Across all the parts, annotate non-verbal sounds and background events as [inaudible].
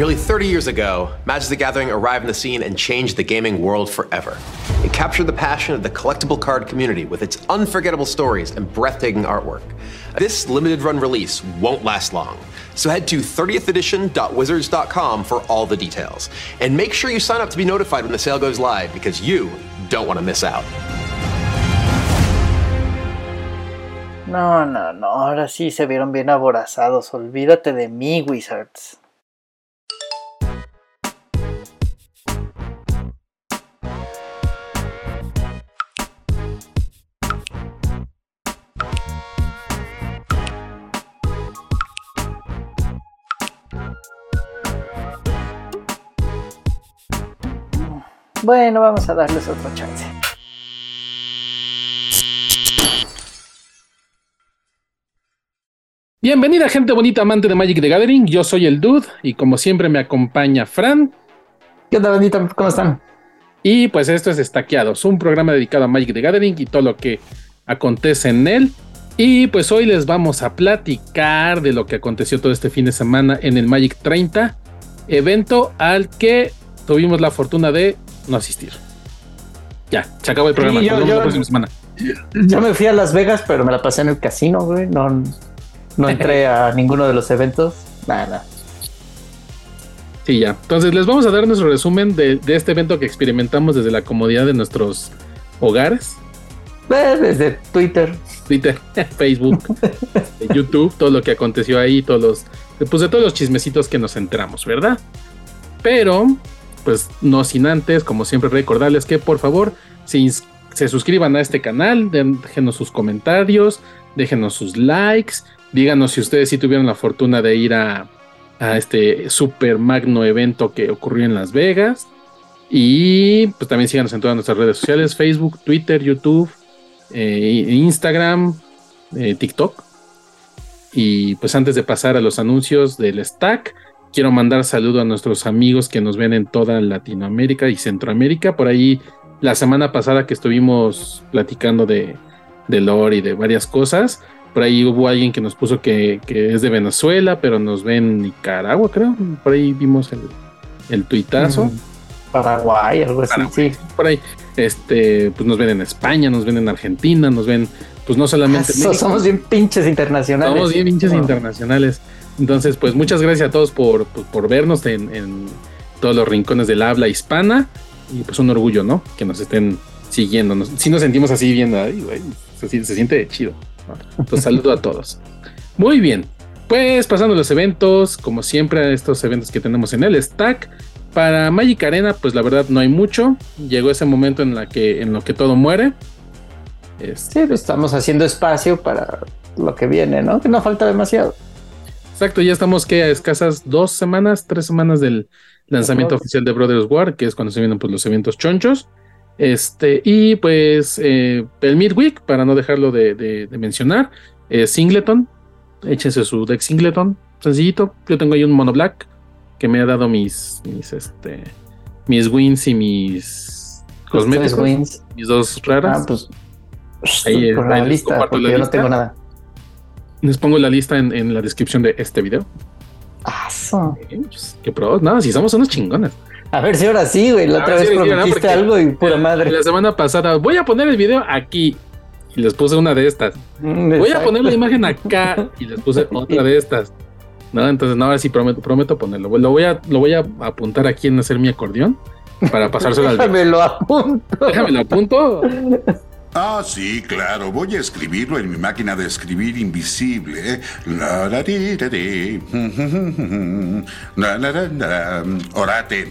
Nearly 30 years ago, Magic the Gathering arrived on the scene and changed the gaming world forever. It captured the passion of the collectible card community with its unforgettable stories and breathtaking artwork. This limited run release won't last long. So head to 30thedition.wizards.com for all the details. And make sure you sign up to be notified when the sale goes live because you don't want to miss out. No, no, no, ahora sí se vieron bien aborazados. Olvídate de mí, Wizards. Bueno, vamos a darles otra chance. Bienvenida gente bonita amante de Magic the Gathering, yo soy el Dude y como siempre me acompaña Fran. ¿Qué onda, bandita? ¿Cómo están? Y pues esto es Estaqueados, un programa dedicado a Magic the Gathering y todo lo que acontece en él. Y pues hoy les vamos a platicar de lo que aconteció todo este fin de semana en el Magic 30, evento al que tuvimos la fortuna de no asistir. Ya, se acabó el programa. Sí, yo- yo- la próxima semana. Yo me fui a Las Vegas, pero me la pasé en el casino, güey. No, no entré a [laughs] ninguno de los eventos. Nada. Sí, ya. Entonces les vamos a dar nuestro resumen de, de este evento que experimentamos desde la comodidad de nuestros hogares. Eh, Desde Twitter. Twitter, [laughs] Facebook, [laughs] YouTube, todo lo que aconteció ahí, todos los, pues de todos los chismecitos que nos enteramos, ¿verdad? Pero, pues no sin antes, como siempre, recordarles que por favor se, se suscriban a este canal, déjenos sus comentarios, déjenos sus likes, díganos si ustedes sí tuvieron la fortuna de ir a, a este super magno evento que ocurrió en Las Vegas. Y pues también síganos en todas nuestras redes sociales, Facebook, Twitter, YouTube, eh, Instagram, eh, TikTok. Y pues antes de pasar a los anuncios del stack, quiero mandar saludo a nuestros amigos que nos ven en toda Latinoamérica y Centroamérica. Por ahí la semana pasada que estuvimos platicando de, de lore y de varias cosas, por ahí hubo alguien que nos puso que, que es de Venezuela, pero nos ve en Nicaragua, creo. Por ahí vimos el, el tuitazo Mm, Paraguay, algo así, sí. por ahí. Este, pues nos ven en España, nos ven en Argentina, nos ven, pues no solamente Eso, somos bien pinches internacionales. somos bien pinches No. internacionales. Entonces, pues muchas gracias a todos por, por, por vernos en, todos los rincones del habla hispana. Y pues un orgullo, ¿no? Que nos estén siguiendo. Sí nos sentimos así viendo, se, si- se siente chido. Entonces, saludo a todos. Muy bien. Pues pasando los eventos, como siempre, a estos eventos que tenemos en el stack. Para Magic Arena, pues la verdad no hay mucho. Llegó ese momento en la que, en lo que todo muere. Este, Sí, pues, estamos haciendo espacio para lo que viene, ¿no? Que no falta demasiado. Exacto, ya estamos que a escasas dos semanas, tres semanas del lanzamiento oficial de Brothers War, que es cuando se vienen pues, los eventos chonchos. Este, y pues eh, el Midweek, para no dejarlo de, de- de mencionar, eh, Singleton. Échense su deck Singleton, sencillito. Yo tengo ahí un mono black que me ha dado mis, mis, este, mis wins y mis cosméticos, wins. mis dos raras. Ah, pues. Ahí, por ahí la les lista, porque la yo no tengo nada. Les pongo la lista en, en la descripción de este video. Eh, pues, Qué pros, no, si somos unos chingones. A ver si ahora sí, güey. La A otra vez si prometiste algo y pura madre. La semana pasada, voy a poner el video aquí. Y les puse una de estas. Mm, Voy a poner la imagen acá. Y les puse [laughs] otra de estas. No, entonces, no, ahora sí prometo, prometo ponerlo. Lo voy a, lo voy a apuntar aquí en hacer mi acordeón para pasárselo al [laughs] Déjame lo apunto. Déjame lo apunto. [laughs] Ah, sí, claro. Voy a escribirlo en mi máquina de escribir invisible. La, la, di, da, di. [laughs] La, la, la, la. Orate.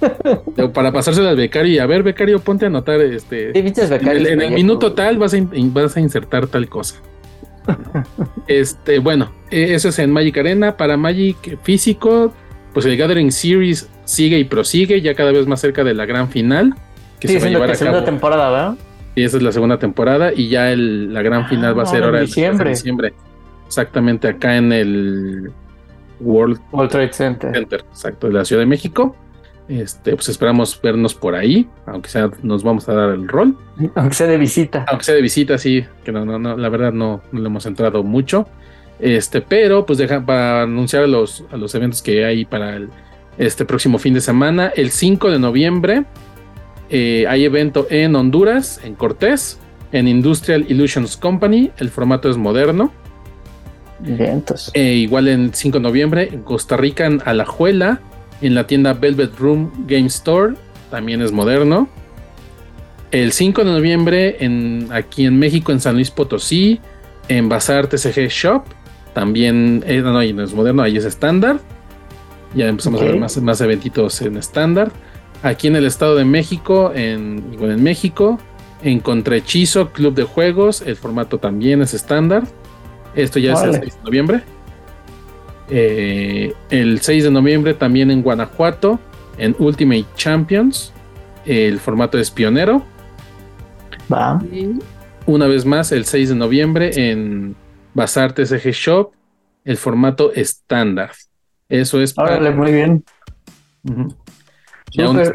Para pasárselo al becario. Y a ver, becario, ponte a anotar este. Sí, En en el minuto tal vas a, in- vas a insertar tal cosa. [laughs] Este, bueno, eh, eso es en Magic Arena. Para Magic físico, pues el Gathering Series sigue y prosigue, ya cada vez más cerca de la gran final. Que Sí, se va a llevar que a segunda cabo. temporada, ¿verdad? Y esa es la segunda temporada. Y ya el- la gran final va a Ah, ser ahora en ahora en diciembre. diciembre. Exactamente acá en el World World Trade Center. Center, exacto, de la Ciudad de México. Este, pues esperamos vernos por ahí, aunque sea nos vamos a dar el rol. Aunque sea de visita. Aunque sea de visita, sí, que no, no, no, la verdad no, no le hemos entrado mucho. Este, pero pues deja para anunciar los, a los eventos que hay para el, este próximo fin de semana. El 5 de noviembre eh, hay evento en Honduras, en Cortés, en Industrial Illusions Company. El formato es moderno. Bien, entonces. Eh, igual en 5 de noviembre en Costa Rica, en Alajuela, en la tienda Velvet Room Game Store, también es moderno. El 5 de noviembre en, aquí en México, en San Luis Potosí, en Bazar TCG Shop, también, eh, no, es moderno, ahí es estándar. Ya empezamos a ver más, más eventitos en estándar. Aquí en el Estado de México, en, igual en México, en Contrahechizo, Club de Juegos, el formato también es estándar. Esto ya es el 6 de noviembre. Eh, el 6 de noviembre también en Guanajuato, en Ultimate Champions, el formato es pionero. Va. Y una vez más, el 6 de noviembre en Bazar TCG Shop, el formato estándar. Eso es para. Órale, muy bien. Ya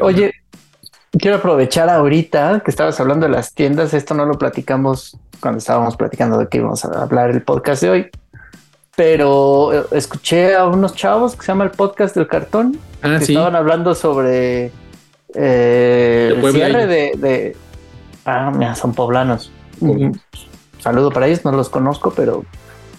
Oye, quiero aprovechar ahorita que estabas hablando de las tiendas. Esto no lo platicamos cuando estábamos platicando de que íbamos a hablar el podcast de hoy. Pero eh, escuché a unos chavos que se llama el podcast del cartón. Ah, que sí. estaban hablando sobre eh, el cierre de, de- Ah, mira, son poblanos. Poblanos. Saludo para ellos, no los conozco, pero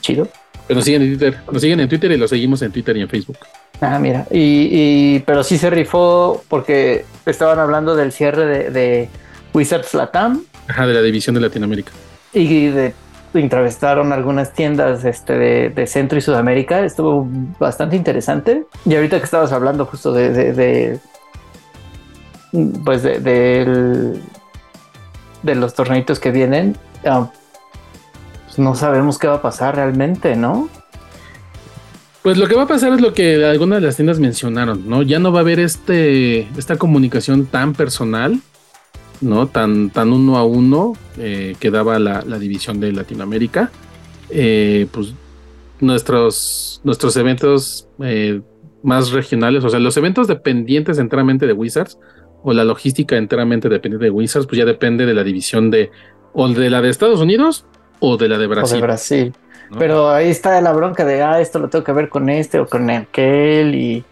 chido. Pero nos siguen en Twitter. Nos siguen en Twitter y los seguimos en Twitter y en Facebook. Ah, mira. Y, y- pero sí se rifó porque estaban hablando del cierre de, de Wizards Latam Ajá, de la división de Latinoamérica. y de entrevistaron algunas tiendas este, de, de Centro y Sudamérica. Estuvo bastante interesante. Y ahorita que estabas hablando justo de, pues de, del- de los torneitos que vienen, ah, pues no sabemos qué va a pasar realmente, ¿no? Pues lo que va a pasar es lo que algunas de las tiendas mencionaron, ¿no? Ya no va a haber este, esta comunicación tan personal, ¿no? Tan, tan uno a uno eh, que daba la, la división de Latinoamérica. Eh, pues nuestros, nuestros eventos eh, más regionales, o sea, los eventos dependientes enteramente de Wizards o la logística enteramente dependiente de Wizards, pues ya depende de la división de o de la de Estados Unidos o de la de O Brasil. de Brasil. ¿No? Pero ahí está la bronca de, ah, esto lo tengo que ver con este o con aquel y,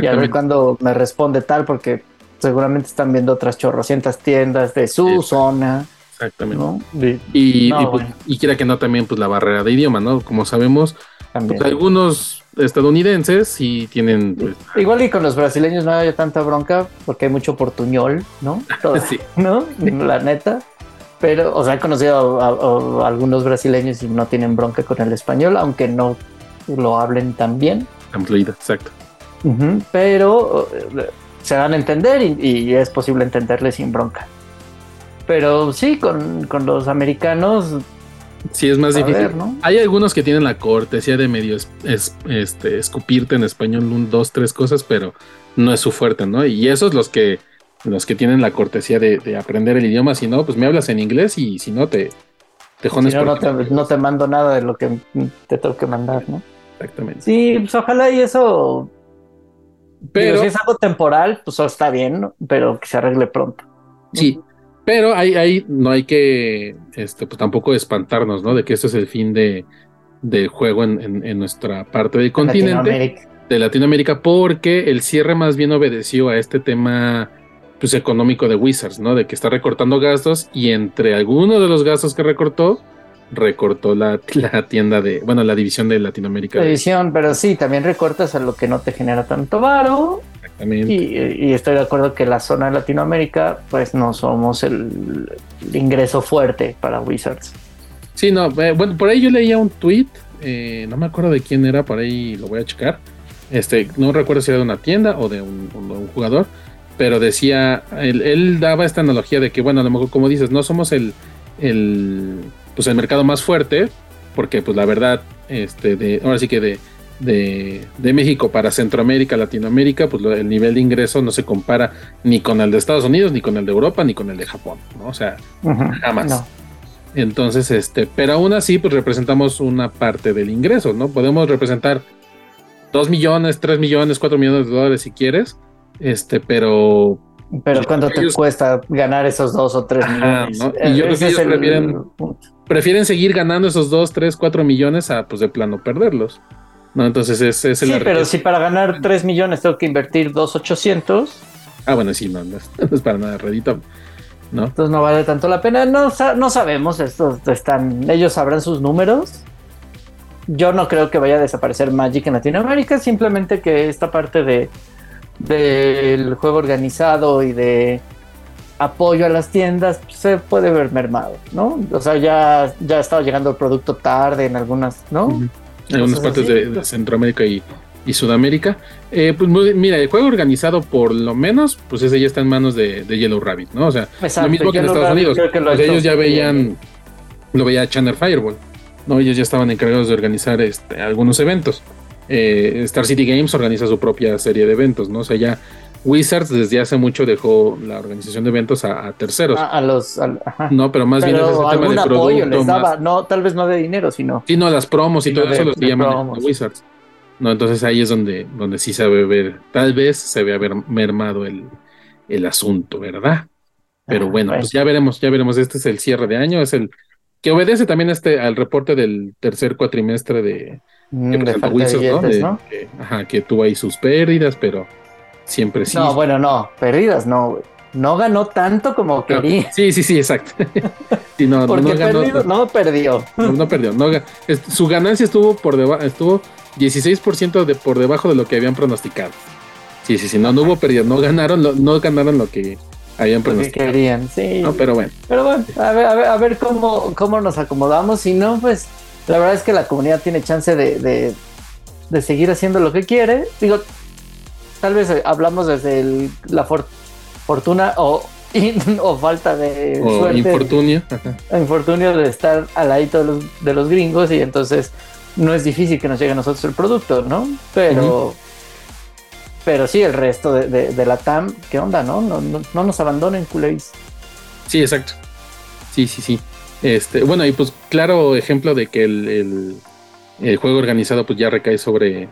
y a ver cuándo me responde tal, porque seguramente están viendo otras chorrocientas tiendas de su zona, Exactamente. ¿no? Y Y, No, y, pues, bueno. y quiera que no, también pues la barrera de idioma, ¿no? Como sabemos, pues, algunos estadounidenses sí tienen, pues, Igual y con los brasileños no hay tanta bronca porque hay mucho portuñol, ¿no? [laughs] Todo- sí. ¿No? La neta. Pero, o sea, he conocido a, a- a algunos brasileños y no tienen bronca con el español, aunque no lo hablen tan bien. tan fluida, exacto. Ujú, Pero eh, se van a entender y, y es posible entenderle sin bronca. Pero sí, con, con los americanos, Sí, es más difícil. ver, ¿no? Hay algunos que tienen la cortesía de medio es- es- este, escupirte en español un, dos, tres cosas, pero no es su fuerte, ¿no? Y esos los que los que tienen la cortesía de, de aprender el idioma, si no, pues me hablas en inglés y si no, te, te Si jones no, no te, no te mando nada de lo que te tengo que mandar, ¿no? Exactamente. Sí, pues ojalá y eso Pero Pero, si es algo temporal, pues está bien, ¿no? pero que se arregle pronto. sí, pero hay, hay, no hay que, este, pues tampoco espantarnos, ¿no? De que esto es el fin de, del juego en, en- en nuestra parte del continente. Latinoamérica. de Latinoamérica porque el cierre más bien obedeció a este tema pues económico de Wizards, ¿no? De que está recortando gastos y entre algunos de los gastos que recortó, recortó la, [laughs] la tienda de, bueno, la división de Latinoamérica. La edición, pero sí, también recortas a lo que no te genera tanto varo. Exactamente. Y, y estoy de acuerdo que la zona de Latinoamérica, pues no somos el, el ingreso fuerte para Wizards. Sí, no, eh, bueno, por ahí yo leía un tweet, eh, no me acuerdo de quién era, por ahí lo voy a checar. Este, no recuerdo si era de una tienda o de un, o de un jugador, pero decía, él, él daba esta analogía de que, bueno, a lo mejor como dices, no somos el, el, pues el mercado más fuerte, porque pues la verdad, este, de, ahora sí que de, de, de México para Centroamérica, Latinoamérica, pues el nivel de ingreso no se compara ni con el de Estados Unidos, ni con el de Europa, ni con el de Japón, ¿no? O sea, Jamás. No. entonces, este, pero aún así, pues representamos una parte del ingreso, ¿no? Podemos representar 2 millones, 3 millones, 4 millones de dólares si quieres, este, pero Pero ¿cuánto te ellos- cuesta ganar esos dos o tres Ajá, millones? ¿no? Y yo creo que ellos prefieren- prefieren seguir ganando esos 2, 3, 4 millones a, pues, de plano perderlos. ¿no? Entonces es, es Sí, pero si para ganar 3 millones tengo que invertir 2,800. Ah, bueno, sí, no, no es, [laughs] no es para nada redito, ¿no? Entonces no vale tanto la pena. No, no sabemos, estos están, ellos sabrán sus números. Yo no creo que vaya a desaparecer Magic en Latinoamérica, simplemente que esta parte de del juego organizado y de apoyo a las tiendas pues, se puede ver mermado, ¿no? O sea, ya, ya estaba llegando el producto tarde en algunas, ¿no? En algunas partes de, de Centroamérica y, y Sudamérica. Eh, pues mira, el juego organizado por lo menos, pues ese ya está en manos de, de Yellow Rabbit, ¿no? O sea, Exacto, lo mismo que en Estados Rabbit Unidos. que hecho ellos ya veían, lo veía Channel Fireball, ¿no? Ellos ya estaban encargados de organizar este, algunos eventos. Eh, Star City Games organiza su propia serie de eventos, ¿no? O sea, ya Wizards desde hace mucho dejó la organización de eventos a, a terceros. A, a los. ajá. no, pero más bien es Pero tema de apoyo les más- daba, no, tal vez no de dinero, sino. Sí, no, las promos y todo de- eso lo de llaman promos. a Wizards. No, entonces ahí es donde, donde sí se ve ver, tal vez se ve haber mermado el, el asunto, ¿verdad? Pero Ah, bueno, bueno. pues ya veremos, ya veremos. Este es el cierre de año, es el que obedece también este al reporte del tercer cuatrimestre de, ¿no? Que, ajá, que tuvo ahí sus pérdidas, pero siempre sí. No, bueno, no, perdidas, no, güey. No ganó tanto como No, quería. sí, sí, sí, exacto. [laughs] Sí, no, Porque no ganó- perdido, no perdió. No, perdió. su ganancia estuvo por debajo, estuvo 16% de, por debajo de lo que habían pronosticado. Sí, sí, sí, no, no hubo pérdida, no ganaron, lo, no ganaron lo que habían Lo que pronosticado. querían, sí. No, pero bueno, Pero bueno, a ver, a ver, a ver cómo, cómo nos acomodamos. Si no, pues la verdad es que la comunidad tiene chance de, de, de seguir haciendo lo que quiere. Digo, tal vez eh, hablamos desde el- la for- fortuna o, [laughs] o falta de o suerte, infortunio. ajá. infortunio de estar al ladito de los, de los gringos y entonces no es difícil que nos llegue a nosotros el producto, ¿no? Pero, pero sí, el resto de, de- de la TAM, ¿qué onda, no? No, no, no nos abandonen, culeris. Sí, exacto. Sí, sí, sí. Este, bueno, y pues claro ejemplo de que el, el- el juego organizado pues ya recae sobre,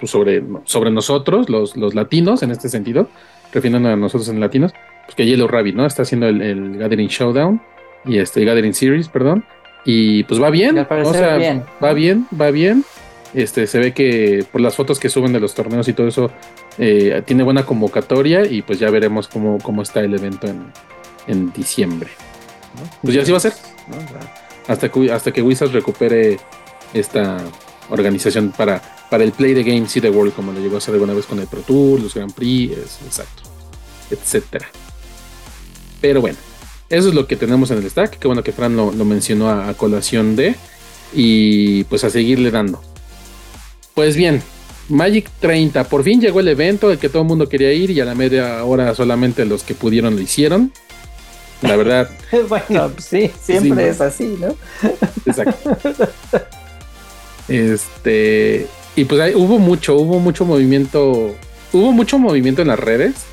pues, sobre, sobre nosotros, los, los latinos, en este sentido, refiriendo a nosotros en latinos, pues que Yellow Rabbit, ¿no? Está haciendo el, el Gathering Showdown y este Gathering Series, perdón. Y pues va bien. O sea, bien. va bien, va bien. Este, se ve que por las fotos que suben de los torneos y todo eso, eh, tiene buena convocatoria y pues ya veremos cómo, cómo está el evento en, en diciembre. ¿No? Pues ya así va a ser. Hasta que, hasta que Wizards recupere esta organización para, para el Play the Game, See the World, como lo llegó a hacer alguna vez con el Pro Tour, los Grand Prix, es- exacto, etcétera. Pero bueno, eso es lo que tenemos en el stack. Qué bueno que Fran lo, lo mencionó a, a colación de. Y pues a seguirle dando. Pues bien, Magic 30. Por fin llegó el evento, el que todo el mundo quería ir y a la media hora solamente los que pudieron lo hicieron. La verdad, [laughs] Bueno, pues sí, siempre Sí, es así, ¿no? exacto. [laughs] Este, y pues ahí hubo mucho, hubo mucho movimiento, hubo mucho movimiento en las redes.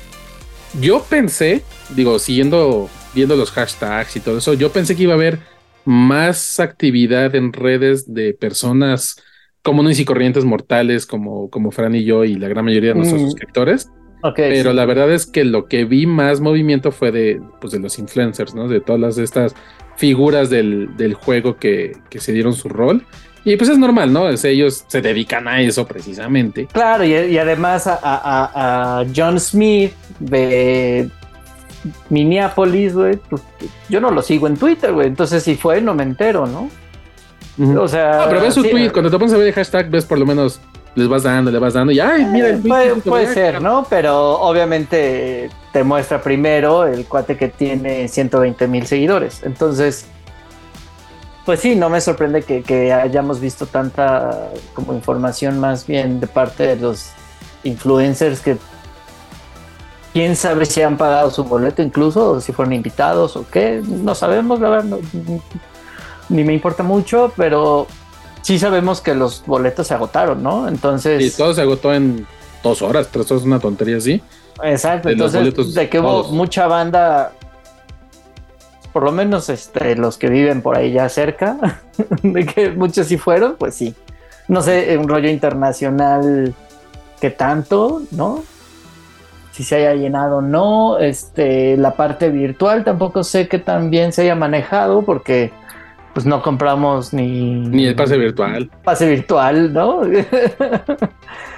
Yo pensé, digo, siguiendo, viendo los hashtags y todo eso, yo pensé que iba a haber más actividad en redes de personas comunes y corrientes mortales como, como Fran y yo y la gran mayoría de nuestros Mm. suscriptores. Pero sí. la verdad es que lo que vi más movimiento fue de, pues de los influencers, ¿no? De todas estas figuras del, del juego que, que se dieron su rol. Y pues es normal, ¿no? Es- ellos se dedican a eso precisamente. Claro, y, y además a, a- John Smith de Minneapolis, güey, pues, yo no lo sigo en Twitter, güey. Entonces, si fue, no me entero, ¿no? O sea. Ah, pero ves su sí, tweet, cuando te pones a ver el hashtag, ves por lo menos, les vas dando, le vas dando, y ay, mira tweet, Puede, ser, ¿no? Pero obviamente te muestra primero el cuate que tiene 120 mil seguidores. Entonces, pues sí, no me sorprende que, que hayamos visto tanta como información más bien de parte de los influencers que quién sabe si han pagado su boleto incluso, o si fueron invitados o qué, no sabemos, la verdad, no- ni me importa mucho, pero sí sabemos que los boletos se agotaron, ¿no? Entonces... Y todo se agotó en dos horas, tres horas, una tontería así. Exacto, de entonces boletos de que hubo todos. mucha banda, por lo menos este, los que viven por ahí ya cerca, [laughs] de que muchos sí fueron, pues sí. No sé, un rollo internacional que tanto, ¿no? Si se haya llenado o no. Este, la parte virtual tampoco sé que tan bien se haya manejado porque pues no compramos ni... Ni el pase virtual. Pase virtual, ¿no?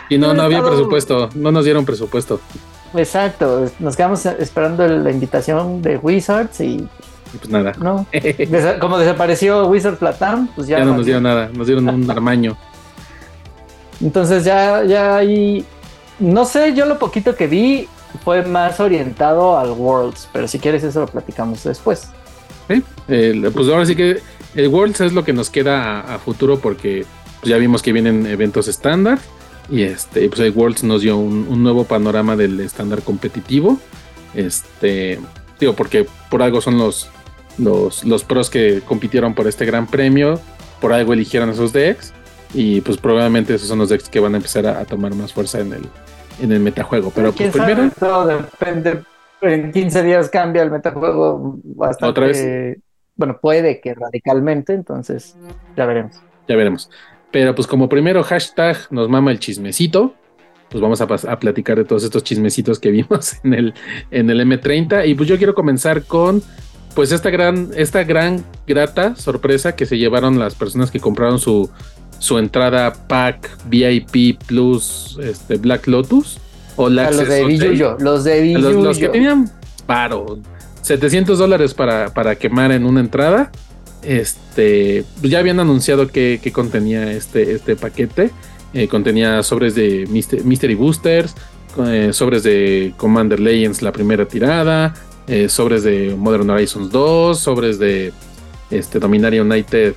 y no, no había presupuesto, no nos dieron presupuesto. Exacto, nos quedamos esperando la invitación de Wizards y... pues nada. No. [laughs] como desapareció Wizard Platam, pues ya... Ya no nos dieron nada, nos dieron un [laughs] armaño. Entonces ya, ya ahí... No sé, yo lo poquito que vi fue más orientado al Worlds, pero si quieres eso lo platicamos después. ¿Sí? pues ahora sí que el Worlds es lo que nos queda a, futuro porque pues, ya vimos que vienen eventos estándar y este pues el Worlds nos dio un, nuevo panorama del estándar competitivo. Este, digo, porque por algo son los, los, los pros que compitieron por este gran premio, por algo eligieron esos decks y pues probablemente esos son los decks que van a empezar a, tomar más fuerza en el, en el metajuego. Pero pues primero... Todo depende. En 15 días cambia el metajuego bastante. ¿Otra vez? bueno, puede que radicalmente, entonces ya veremos. Ya veremos. Pero pues como primero hashtag nos mama el chismecito, pues vamos a, a platicar de todos estos chismecitos que [laughs] vimos en el, en el M30. Y pues yo quiero comenzar con pues esta gran, esta gran grata sorpresa que se llevaron las personas que compraron su, su entrada pack VIP Plus este, Black Lotus. O la los de Villuyo, los de Los, los que tenían paro 700 dólares para, para quemar en una entrada. Este, pues ya habían anunciado que, contenía este, este paquete. Eh, contenía sobres de Mystery Boosters, eh, sobres de Commander Legends la primera tirada, eh, sobres de Modern Horizons 2, sobres de este, Dominaria United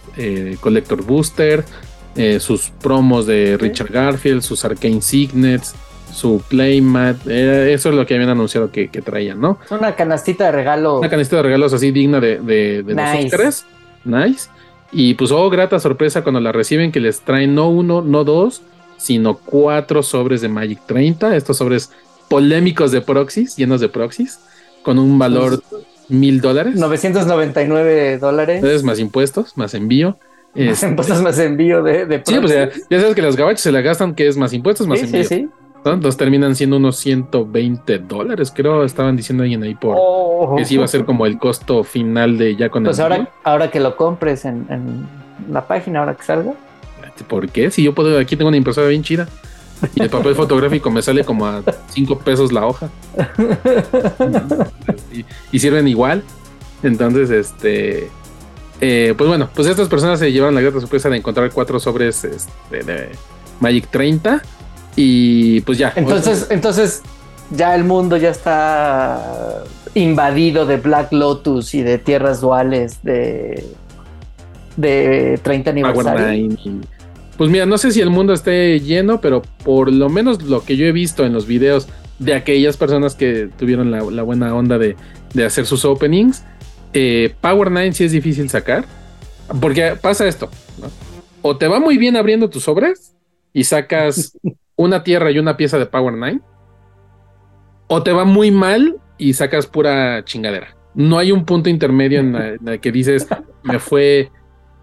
Collector Booster, sus promos de Richard Garfield, sus Arcane Signets, su playmat. eso es lo que habían anunciado que, traían, ¿no? Una canastita de regalos. Una canastita de regalos así digna de, de, los Nice. Y pues, oh, grata sorpresa cuando la reciben que les traen no uno, no dos, sino cuatro sobres de Magic 30. Estos sobres polémicos de proxies, llenos de proxies, con un valor mil dólares. 999 dólares. Más impuestos, más envío. Más este, impuestos, más envío de, de Sí, pues ya, sabes que los gabachos se la gastan, que es más impuestos, más envío. Sí, sí. Entonces terminan siendo unos 120 dólares, creo, estaban diciendo alguien ahí por oh. que sí iba a ser como el costo final de ya con pues ahora, ahora que lo compres en, la página, ahora que salga. ¿Por qué? Si yo puedo, aquí tengo una impresora bien chida. Y el papel [laughs] fotográfico me sale como a 5 pesos la hoja. [laughs] y, sirven igual. Entonces, este. Eh, pues bueno, pues estas personas se llevan la grata sorpresa de encontrar cuatro sobres este, de Magic 30 y pues ya. Entonces, entonces ya el mundo ya está invadido de Black Lotus y de tierras duales de, de 30 aniversario. pues mira, no sé si el mundo esté lleno, pero por lo menos lo que yo he visto en los videos de aquellas personas que tuvieron la, buena onda de, hacer sus openings, eh, Power 9 sí es difícil sacar. Porque pasa esto, O te va muy bien abriendo tus sobres y sacas [laughs] una tierra y una pieza de Power 9. O te va muy mal y sacas pura chingadera. No hay un punto intermedio en [laughs] el que dices, me fue,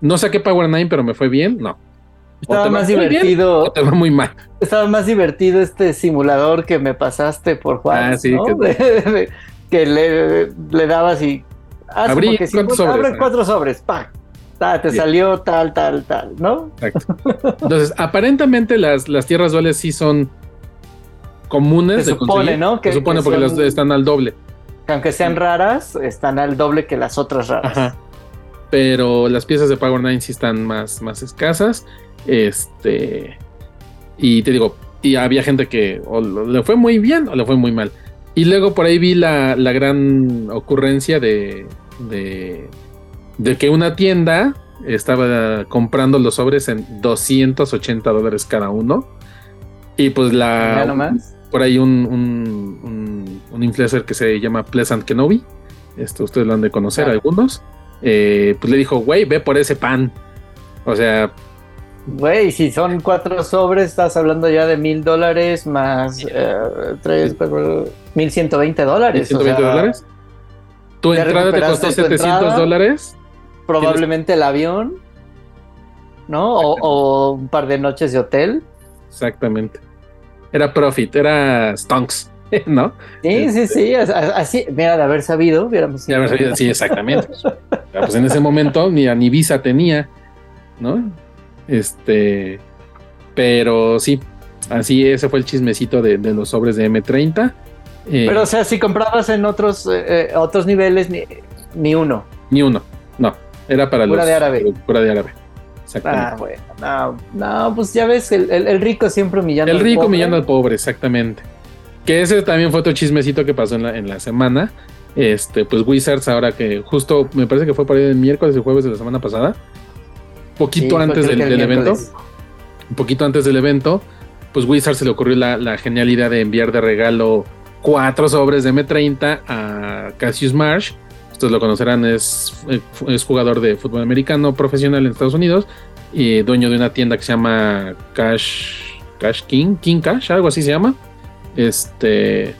no saqué Power 9, pero me fue bien. No. Estaba más divertido. o te va muy mal. Estaba más divertido este simulador que me pasaste por Juan. Ah, sí, que, [laughs] le, dabas y. Abrí cuatro sobres. Abre cuatro sobres, pa te salió tal, tal, tal, ¿no? Exacto. [laughs] Entonces, aparentemente las, las tierras duales sí son comunes. Se supone, ¿no? se supone porque las están al doble. aunque sean raras, están al doble que las otras raras. Ajá. Pero las piezas de Power 9 sí están más, más escasas. Este. Y te digo, y había gente que o le fue muy bien o le fue muy mal. Y luego por ahí vi la, la gran ocurrencia de, de de que una tienda estaba comprando los sobres en 280 dólares cada uno. Y pues la... Por ahí un, un, un, influencer que se llama Pleasant Kenobi, esto ustedes lo han de conocer algunos, eh, pues le dijo, güey, ve por ese pan. O sea... Güey, si son cuatro sobres, estás hablando ya de mil dólares más eh, tres, mil ciento veinte dólares. ¿120 dólares? Tu entrada te costó 700 dólares probablemente el avión, ¿no? O, un par de noches de hotel. Exactamente. Era profit, era stonks. [laughs] ¿no? Sí, sí, sí, así, mira, de haber sabido, hubiéramos De haber sabido, sí, exactamente. pues en ese momento ni, ni visa tenía, ¿no? Este, pero sí, así ese fue el chismecito de, de los sobres de M30. Eh, pero o sea, si comprabas en otros, eh, otros niveles, ni, ni, uno. Ni uno, no, era para pura los... de árabe. Pura de árabe. Ah, bueno, no, no, pues ya ves, el, el, el rico siempre humillando El rico humillando al pobre, exactamente. Que ese también fue otro chismecito que pasó en la, en la semana. Este, pues Wizards, ahora que justo me parece que fue por ahí el miércoles y jueves de la semana pasada, poquito Sí, antes del, evento, un poquito antes del evento, pues Wizards se le ocurrió la, la genial idea de enviar de regalo cuatro sobres de M30 a Cassius Marsh. Ustedes lo conocerán, es, es jugador de fútbol americano profesional en Estados Unidos y dueño de una tienda que se llama Cash, Cash King, King Cash, algo así se llama. Este,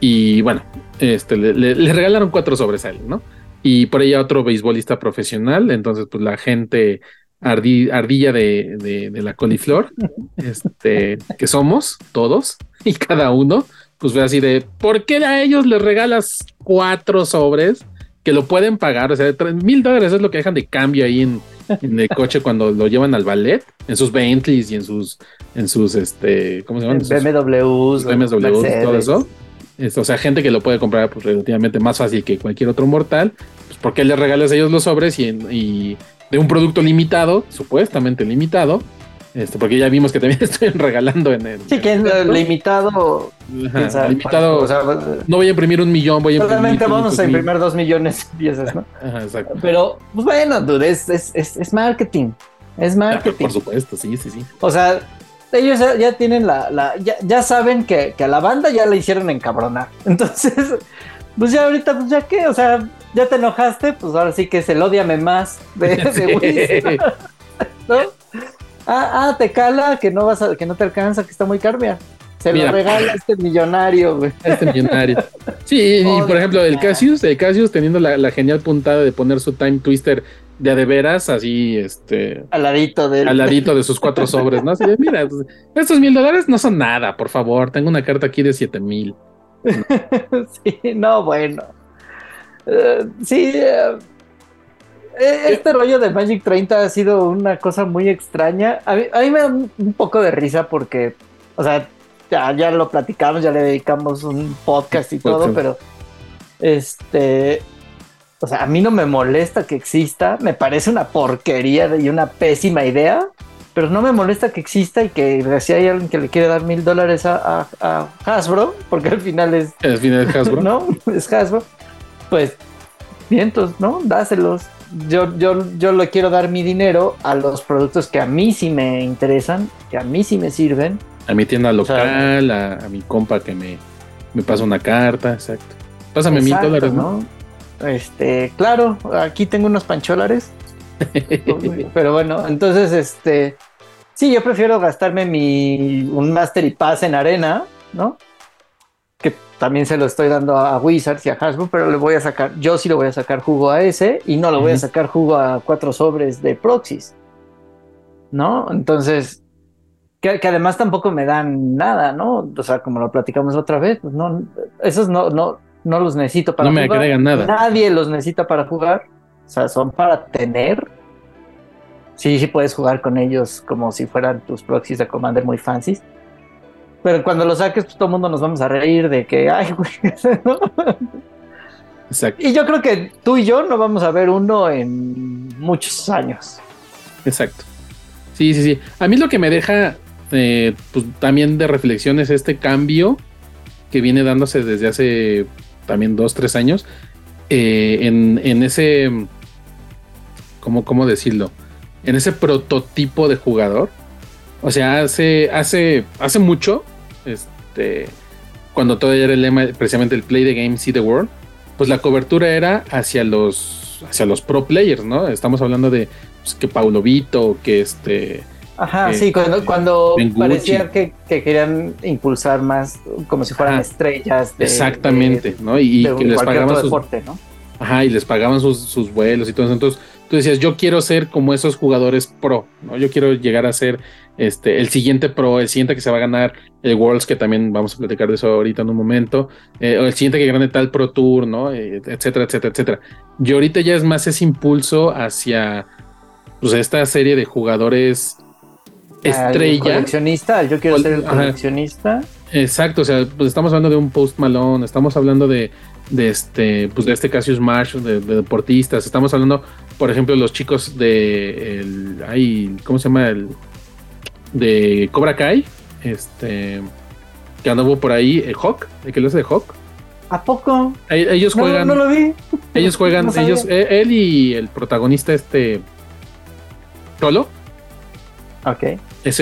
y bueno, este, le, le- le regalaron cuatro sobres a él, ¿no? Y por ella otro beisbolista profesional, entonces pues la gente ardi- ardilla de, de- de la coliflor, [laughs] este, que somos todos y cada uno, pues fue así de, ¿por qué a ellos les regalas cuatro sobres que lo pueden pagar? O sea, mil dólares es lo que dejan de cambio ahí en, en el coche cuando lo llevan al ballet, en sus Bentleys y en sus, en sus, este, ¿cómo se llaman? BMWs, BMWs, Mercedes. todo eso. O sea, gente que lo puede comprar pues, relativamente más fácil que cualquier otro mortal. Pues, ¿por qué les regalas a ellos los sobres y, en- y de un producto limitado, supuestamente limitado? Este, porque ya vimos que también [laughs] estoy regalando en el. Sí, que es limitado. Ajá, limitado. o sea, no voy a imprimir un millón, voy a imprimir. Realmente vamos 500 a mil. imprimir dos millones de piezas, ¿no? [laughs] Ajá, exacto. Pero, pues bueno, dude, es, es, es, es marketing. Es marketing. Por supuesto, sí, sí, sí. O sea, ellos ya, ya tienen la, la ya, ya saben que, que a la banda ya la hicieron encabronar. [laughs] Entonces, pues ya ahorita, pues ya qué, o sea, ya te enojaste, pues ahora sí que es el odiame más de, de Sí. Wizard, ¿no? Ah, ah, te cala, que no vas a, que no te alcanza, que está muy carbia. Se Mira. lo regala este millonario, güey. Este millonario. Sí, y, por ejemplo, el Cassius, el Cassius teniendo la, la genial puntada de poner su time twister de a de veras, así, este, Al ladito del. al ladito de sus cuatro sobres, ¿no? Así de, mira, pues, estos mil dólares no son nada, por favor. Tengo una carta aquí de siete mil. [laughs] sí, no, bueno. Eh, sí, eh, este rollo de Magic 30 ha sido una cosa muy extraña. A mí, a mí me da un, poco de risa porque, o sea, ya, ya lo platicamos, ya le dedicamos un podcast y todo, pero este, o sea, a mí no me molesta que exista, me parece una porquería y una pésima idea, pero no me molesta que exista y que si hay alguien que le quiere dar mil dólares a, a- a Hasbro, porque al final es El final de Hasbro. [laughs] ¿no? Es Hasbro. Pues, vientos, ¿no? Dáselos. Yo, yo, yo le quiero dar mi dinero a los productos que a mí sí me interesan, que a mí sí me sirven. A mi tienda sea, local, a, a mi compa que me, me pasa una carta, exacto. Pásame mil dólares, ¿no? Este, claro, aquí tengo unos pancholares. [laughs] Pero bueno, entonces, este, sí, yo prefiero gastarme mi, un Master y Pass en arena, ¿no? Que también se lo estoy dando a Wizards y a Hasbro, pero le voy a sacar, yo sí le voy a sacar jugo a ese y no le voy a sacar jugo a cuatro sobres de proxies, ¿no? Entonces, que, que además tampoco me dan nada, ¿no? O sea, como lo platicamos otra vez, pues no, esos no, no, no los necesito para No me jugar. agregan nada. Nadie los necesita para jugar. O sea, son para tener. Sí, sí puedes jugar con ellos como si fueran tus proxies de Commander muy fancies. Pero cuando los saques, pues todo el mundo nos vamos a reír de que, ay, güey. [laughs] ¿no? Exacto, Y yo creo que tú y yo no vamos a ver uno en muchos años. exacto. Sí, sí, sí. A mí lo que me deja eh, pues, también de reflexión es este cambio que viene dándose desde hace también dos, tres años eh, en, en ese, ¿cómo, ¿cómo decirlo? En ese prototipo de jugador. O sea, hace, hace, hace mucho, este, cuando todavía era el lema, precisamente el Play the Game, See the World, pues la cobertura era hacia los, hacia los pro players, ¿no? Estamos hablando de pues, que Paulo Vito, que este, Ajá, Eh, sí, cuando, cuando parecía que, que querían impulsar más como si fueran Ajá. estrellas. de- exactamente, de- ¿no? Y, de que les pagaban sus, deporte, ¿no? Ajá, y les pagaban sus, sus vuelos y todo eso. Entonces, tú decías, yo quiero ser como esos jugadores pro, ¿no? Yo quiero llegar a ser este, el siguiente pro, el siguiente que se va a ganar el Worlds, que también vamos a platicar de eso ahorita en un momento, eh, o el siguiente que gane tal Pro Tour, ¿no? Eh, etcétera, etcétera, etcétera. Y ahorita ya es más ese impulso hacia pues, esta serie de jugadores estrella. coleccionista, yo quiero ser el coleccionista. Exacto, o sea, pues estamos hablando de un Post Malone, estamos hablando de, de este, pues de este Cassius Marsh, de, deportistas, estamos hablando, por ejemplo, los chicos de el, ¿cómo se llama? El de Cobra Kai, este, que anduvo por ahí, el Hawk, el que lo hace de Hawk. ¿A poco? Ellos juegan. No, lo vi. Ellos juegan, [laughs] ellos, e, él y el protagonista, este. Solo. Ok. es,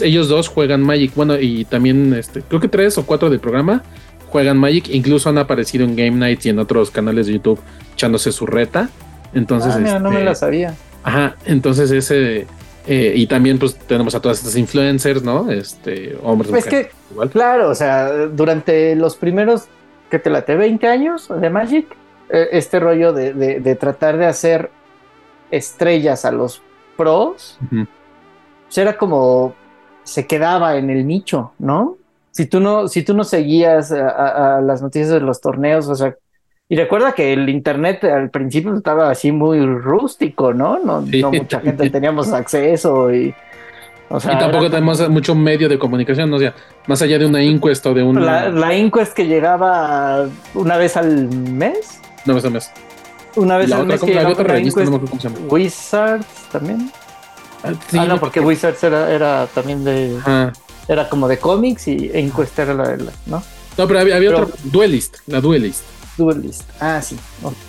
ellos dos juegan Magic. Bueno, y también, este, creo que tres o cuatro del programa juegan Magic. Incluso han aparecido en Game Night y en otros canales de YouTube echándose su reta. Entonces. Ah, no me este, la sabía. Ajá, entonces ese eh, y también pues tenemos a todas estas influencers, ¿no? Este, hombres. Pues que, claro, o sea, durante los primeros, que te late, 20 años de Magic, eh, este rollo de, tratar de hacer estrellas a los pros, pues era como, se quedaba en el nicho, ¿no? Si tú no, si tú no seguías a las noticias de los torneos, o sea, y recuerda que el internet al principio estaba así muy rústico, ¿no? No, mucha gente [laughs] teníamos acceso y. O sea, y tampoco tenemos mucho medio de comunicación, ¿no? o sea, más allá de una inquest o de un. La, la inquest que llegaba una vez al mes. Una vez al mes. Una vez al mes. Que la otra revista, no me acuerdo cómo se llama. Wizards también. Ah, ah no, porque Wizards era, era también de. Era como de cómics y Inquest era la de la, ¿no? No, pero había, había otro. Duelist, la Duelist. Duelist. Ah, sí.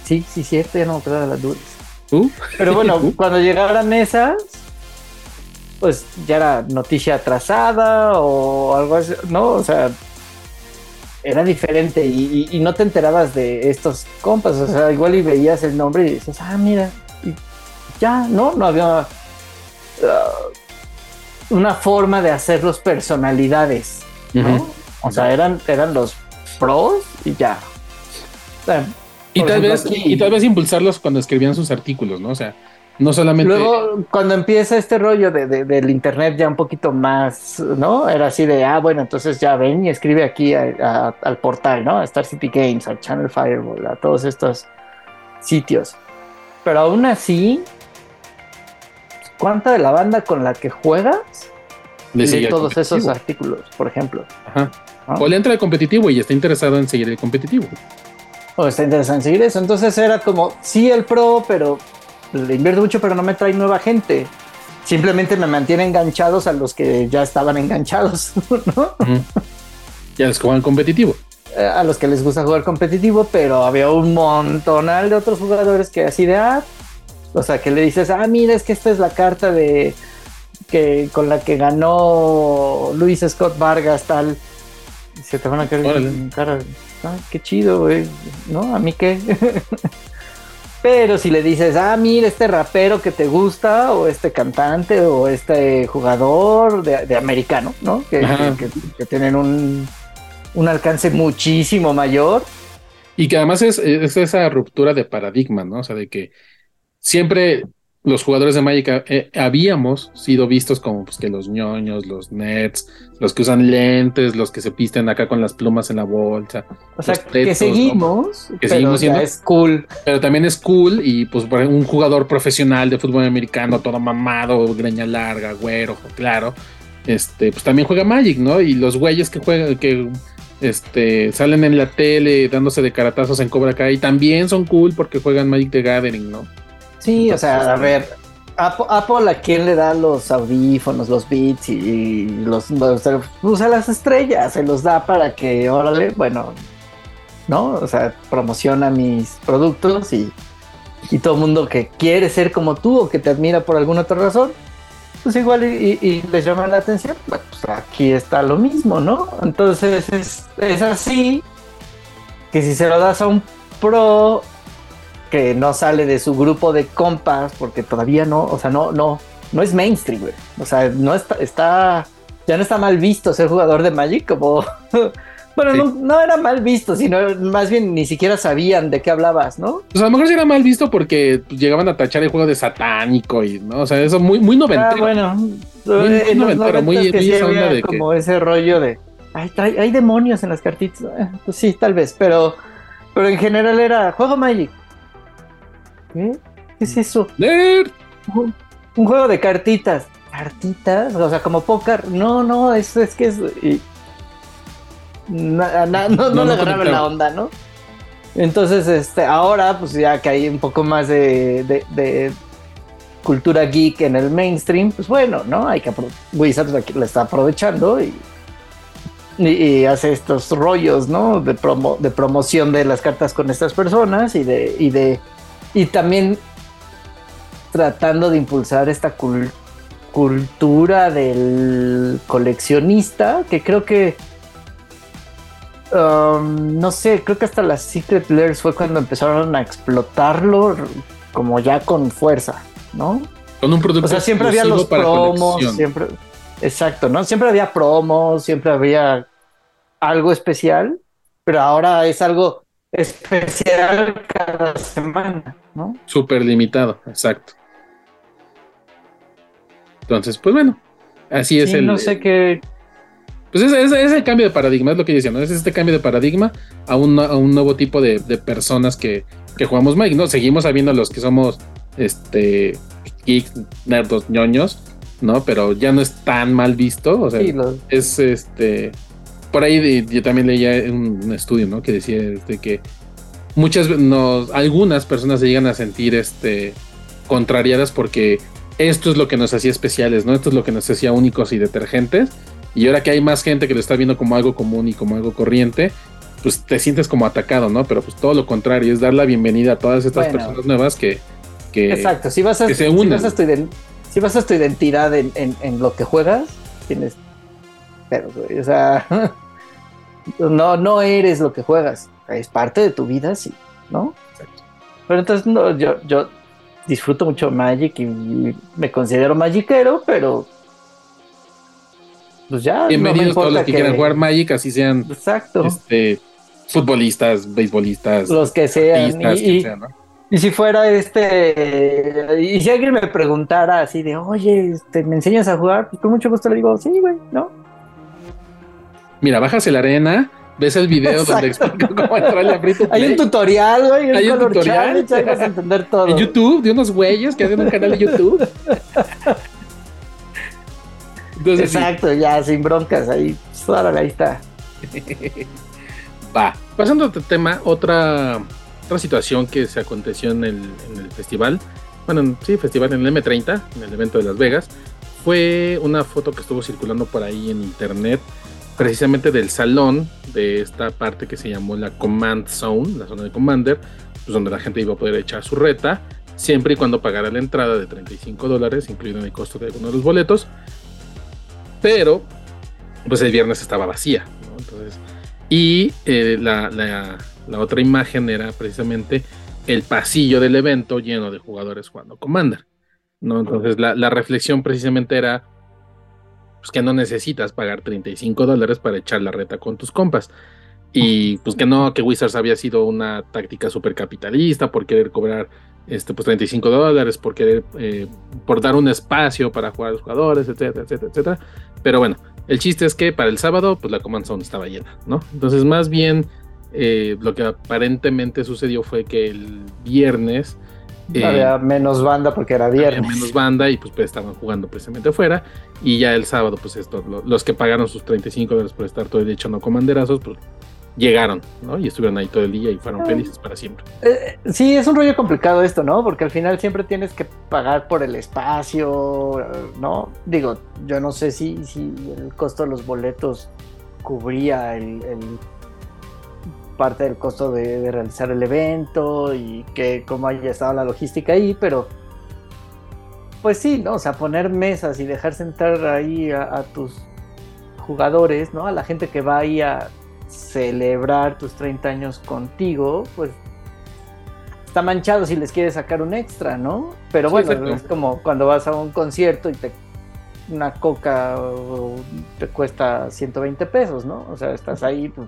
sí, sí, cierto, ya no me acuerdo de las Duelist. ¿Tú? Pero bueno, [laughs] cuando llegaran esas, pues ya era noticia atrasada o algo así, ¿no? O sea, era diferente y, no te enterabas de estos compas, o sea, igual y veías el nombre y dices, ah, mira, y ya, ¿no? No había uh, una forma de hacerlos personalidades, ¿no? O sea, eran, eran los pros y ya, y tal, vez, y tal vez impulsarlos cuando escribían sus artículos, ¿no? O sea, no solamente. Luego, cuando empieza este rollo de, del internet ya un poquito más, ¿no? Era así de, ah, bueno, entonces ya ven y escribe aquí al portal, ¿no? A Star City Games, al Channel Fireball, a todos estos sitios. Pero aún así, ¿cuánta de la banda con la que juegas lee todos esos artículos, por ejemplo? Ajá. O le entra el competitivo y está interesado en seguir el competitivo. Oh, está interesante seguir eso. Entonces era como, sí, el pro, pero le invierto mucho, pero no me trae nueva gente. Simplemente me mantiene enganchados a los que ya estaban enganchados, [laughs] ¿no? Ya les juegan competitivo. Eh, a los que les gusta jugar competitivo, pero había un montonal de otros jugadores que así de ah, o sea, que le dices, ah, mira, es que esta es la carta de que con la que ganó Luis Scott Vargas, tal. se te van a caer en cara ah, qué chido, güey, ¿no? A mí qué. [laughs] Pero si le dices, ah, mira, este rapero que te gusta, o este cantante, o este jugador de, americano, ¿no? Que, tienen un, un, alcance muchísimo mayor. Y que además es, es, esa ruptura de paradigma, ¿no? O sea, de que siempre los jugadores de Magic eh, habíamos sido vistos como pues, que los ñoños, los nerds, los que usan lentes, los que se pisten acá con las plumas en la bolsa. O sea, que seguimos, que seguimos siendo, es cool. Pero también es cool y pues un jugador profesional de fútbol americano, todo mamado, greña larga, güero, claro, este, pues también juega Magic, ¿no? Y los güeyes que juegan, que este, salen en la tele dándose de caratazos en Cobra Kai también son cool porque juegan Magic the Gathering, ¿no? Sí, o sea, a ver, Apple, a quién le da los audífonos, los beats y los, usa las estrellas, se los da para que, órale, bueno, ¿no? O sea, promociona mis productos y, y todo el mundo que quiere ser como tú o que te admira por alguna otra razón, pues igual y, les llama la atención, pues aquí está lo mismo, ¿no? Entonces es, es así que si se lo das a un pro que no sale de su grupo de compas porque todavía no, o sea, no, no, no es mainstream, güey. O sea, no está, está, ya no está mal visto ser jugador de Magic como, [laughs] Bueno, Sí. no, no era mal visto, sino más bien ni siquiera sabían de qué hablabas, ¿no? Pues a lo mejor sí era mal visto porque llegaban a tachar el juego de satánico y, ¿no? O sea, eso muy, muy Ah, noventero. bueno. muy en los noventero, muy- 90s que muy sí esa onda había de que- como ese rollo de ay, trae- hay demonios en las cartitas. Eh, Pues sí, tal vez, pero, pero en general era juego Magic. ¿Qué? ¿Qué es eso? Nerd. Un, un juego de cartitas. ¿Cartitas? O sea, como póker. No, no, es, es que es. y- na- na- no, no, No, le conectaba. la onda, ¿no? Entonces, este, ahora, pues ya que hay un poco más de, de- de cultura geek en el mainstream, pues bueno, ¿no? Hay que Wizards la está aprovechando y, y, y hace estos rollos, ¿no? De, promo, de promoción de las cartas con estas personas y de, y de y también tratando de impulsar esta cul- cultura del coleccionista, que creo que um, no sé, creo que hasta las Secret Lairs fue cuando empezaron a explotarlo como ya con fuerza, ¿no? Con un producto O sea, siempre había los promos, colección. siempre. Exacto, ¿no? Siempre había promos, siempre había algo especial, pero ahora es algo especial cada semana, ¿no? Súper limitado, exacto. Entonces, pues bueno, así es Sí, el. no sé qué. Pues ese, ese- ese cambio de paradigma, es lo que yo decía, ¿no? Es este cambio de paradigma a un, a un nuevo tipo de, de personas que, que jugamos Magic, ¿no? Seguimos habiendo los que somos este geeks, nerdos, ñoños, ¿no? Pero ya no es tan mal visto. O sea, Sí, los- es este. Por ahí de- yo también leía un, un estudio, ¿no? Que decía este, que muchas nos, algunas personas se llegan a sentir este contrariadas porque esto es lo que nos hacía especiales, ¿no? Esto es lo que nos hacía únicos y detergentes. Y ahora que hay más gente que lo está viendo como algo común y como algo corriente, pues te sientes como atacado, ¿no? Pero pues todo lo contrario, es dar la bienvenida a todas estas Bueno. personas nuevas que, que Exacto, si vas a, que se si unen. basas tu, identidad en, en- en lo que juegas, tienes. Pero, güey, o sea, [laughs] no, no eres lo que juegas. Es parte de tu vida, sí, ¿no? Exacto. Pero entonces no, yo, yo disfruto mucho Magic y me considero magiquero, pero pues ya. no me bienvenidos todos los que, quieran jugar Magic, así sean Exacto. este, futbolistas, beisbolistas, los que sean. Y, quien y- sea, ¿no? y si fuera este, y si alguien me preguntara así de, oye, este, ¿me enseñas a jugar? Pues con mucho gusto le digo, sí, güey, ¿no? Mira, bajas la arena, ves el video donde explico cómo entrarle a Free to Hay un tutorial, güey, Hay un tutorial. Challenge, vas a entender todo. En YouTube, de unos güeyes que hacen un canal de YouTube. Entonces, sí, Exacto, ya, sin broncas, ahí, órale, ahí está. va. Pasando a otro tema, otra, otra situación que se aconteció en el, en el festival, bueno, en- sí, festival en el M30, en el evento de Las Vegas, fue una foto que estuvo circulando por ahí en internet, precisamente del salón de esta parte que se llamó la Command Zone, la zona de Commander, pues donde la gente iba a poder echar su reta, siempre y cuando pagara la entrada de 35 dólares, incluido en el costo de alguno de los boletos. Pero, pues el viernes estaba vacía. Entonces, y eh, la, la- la otra imagen era precisamente el pasillo del evento lleno de jugadores jugando Commander, ¿no? Entonces, la, la reflexión precisamente era pues que no necesitas pagar 35 dólares para echar la reta con tus compas. Y pues que no, que Wizards había sido una táctica súper capitalista por querer cobrar este, pues 35 dólares, por querer, eh, por dar un espacio para jugar a los jugadores, etcétera, etcétera, etcétera. Pero bueno, el chiste es que para el sábado, pues la Command Zone estaba llena, ¿no? Entonces, más bien, eh, lo que aparentemente sucedió fue que el viernes eh, Había menos banda porque era había viernes. menos banda y pues, pues, estaban jugando precisamente afuera. Y ya el sábado, pues esto, lo- los que pagaron sus 35 dólares por estar todo el día echando comanderazos, pues llegaron, ¿no? Y estuvieron ahí todo el día y fueron felices para siempre. Eh, sí, es un rollo complicado esto, ¿no? Porque al final siempre tienes que pagar por el espacio, eh, ¿no? Digo, yo no sé si, si el costo de los boletos cubría el, el- parte del costo de, de realizar el evento y que cómo haya estado la logística ahí, pero pues sí, ¿no? O sea, poner mesas y dejar sentar ahí a, a tus jugadores, ¿no? A la gente que va ahí a celebrar tus 30 años contigo, pues está manchado si les quieres sacar un extra, ¿no? Pero Sí, bueno, exacto. es como cuando vas a un concierto y te una coca te cuesta 120 pesos, ¿no? O sea, estás ahí, pues,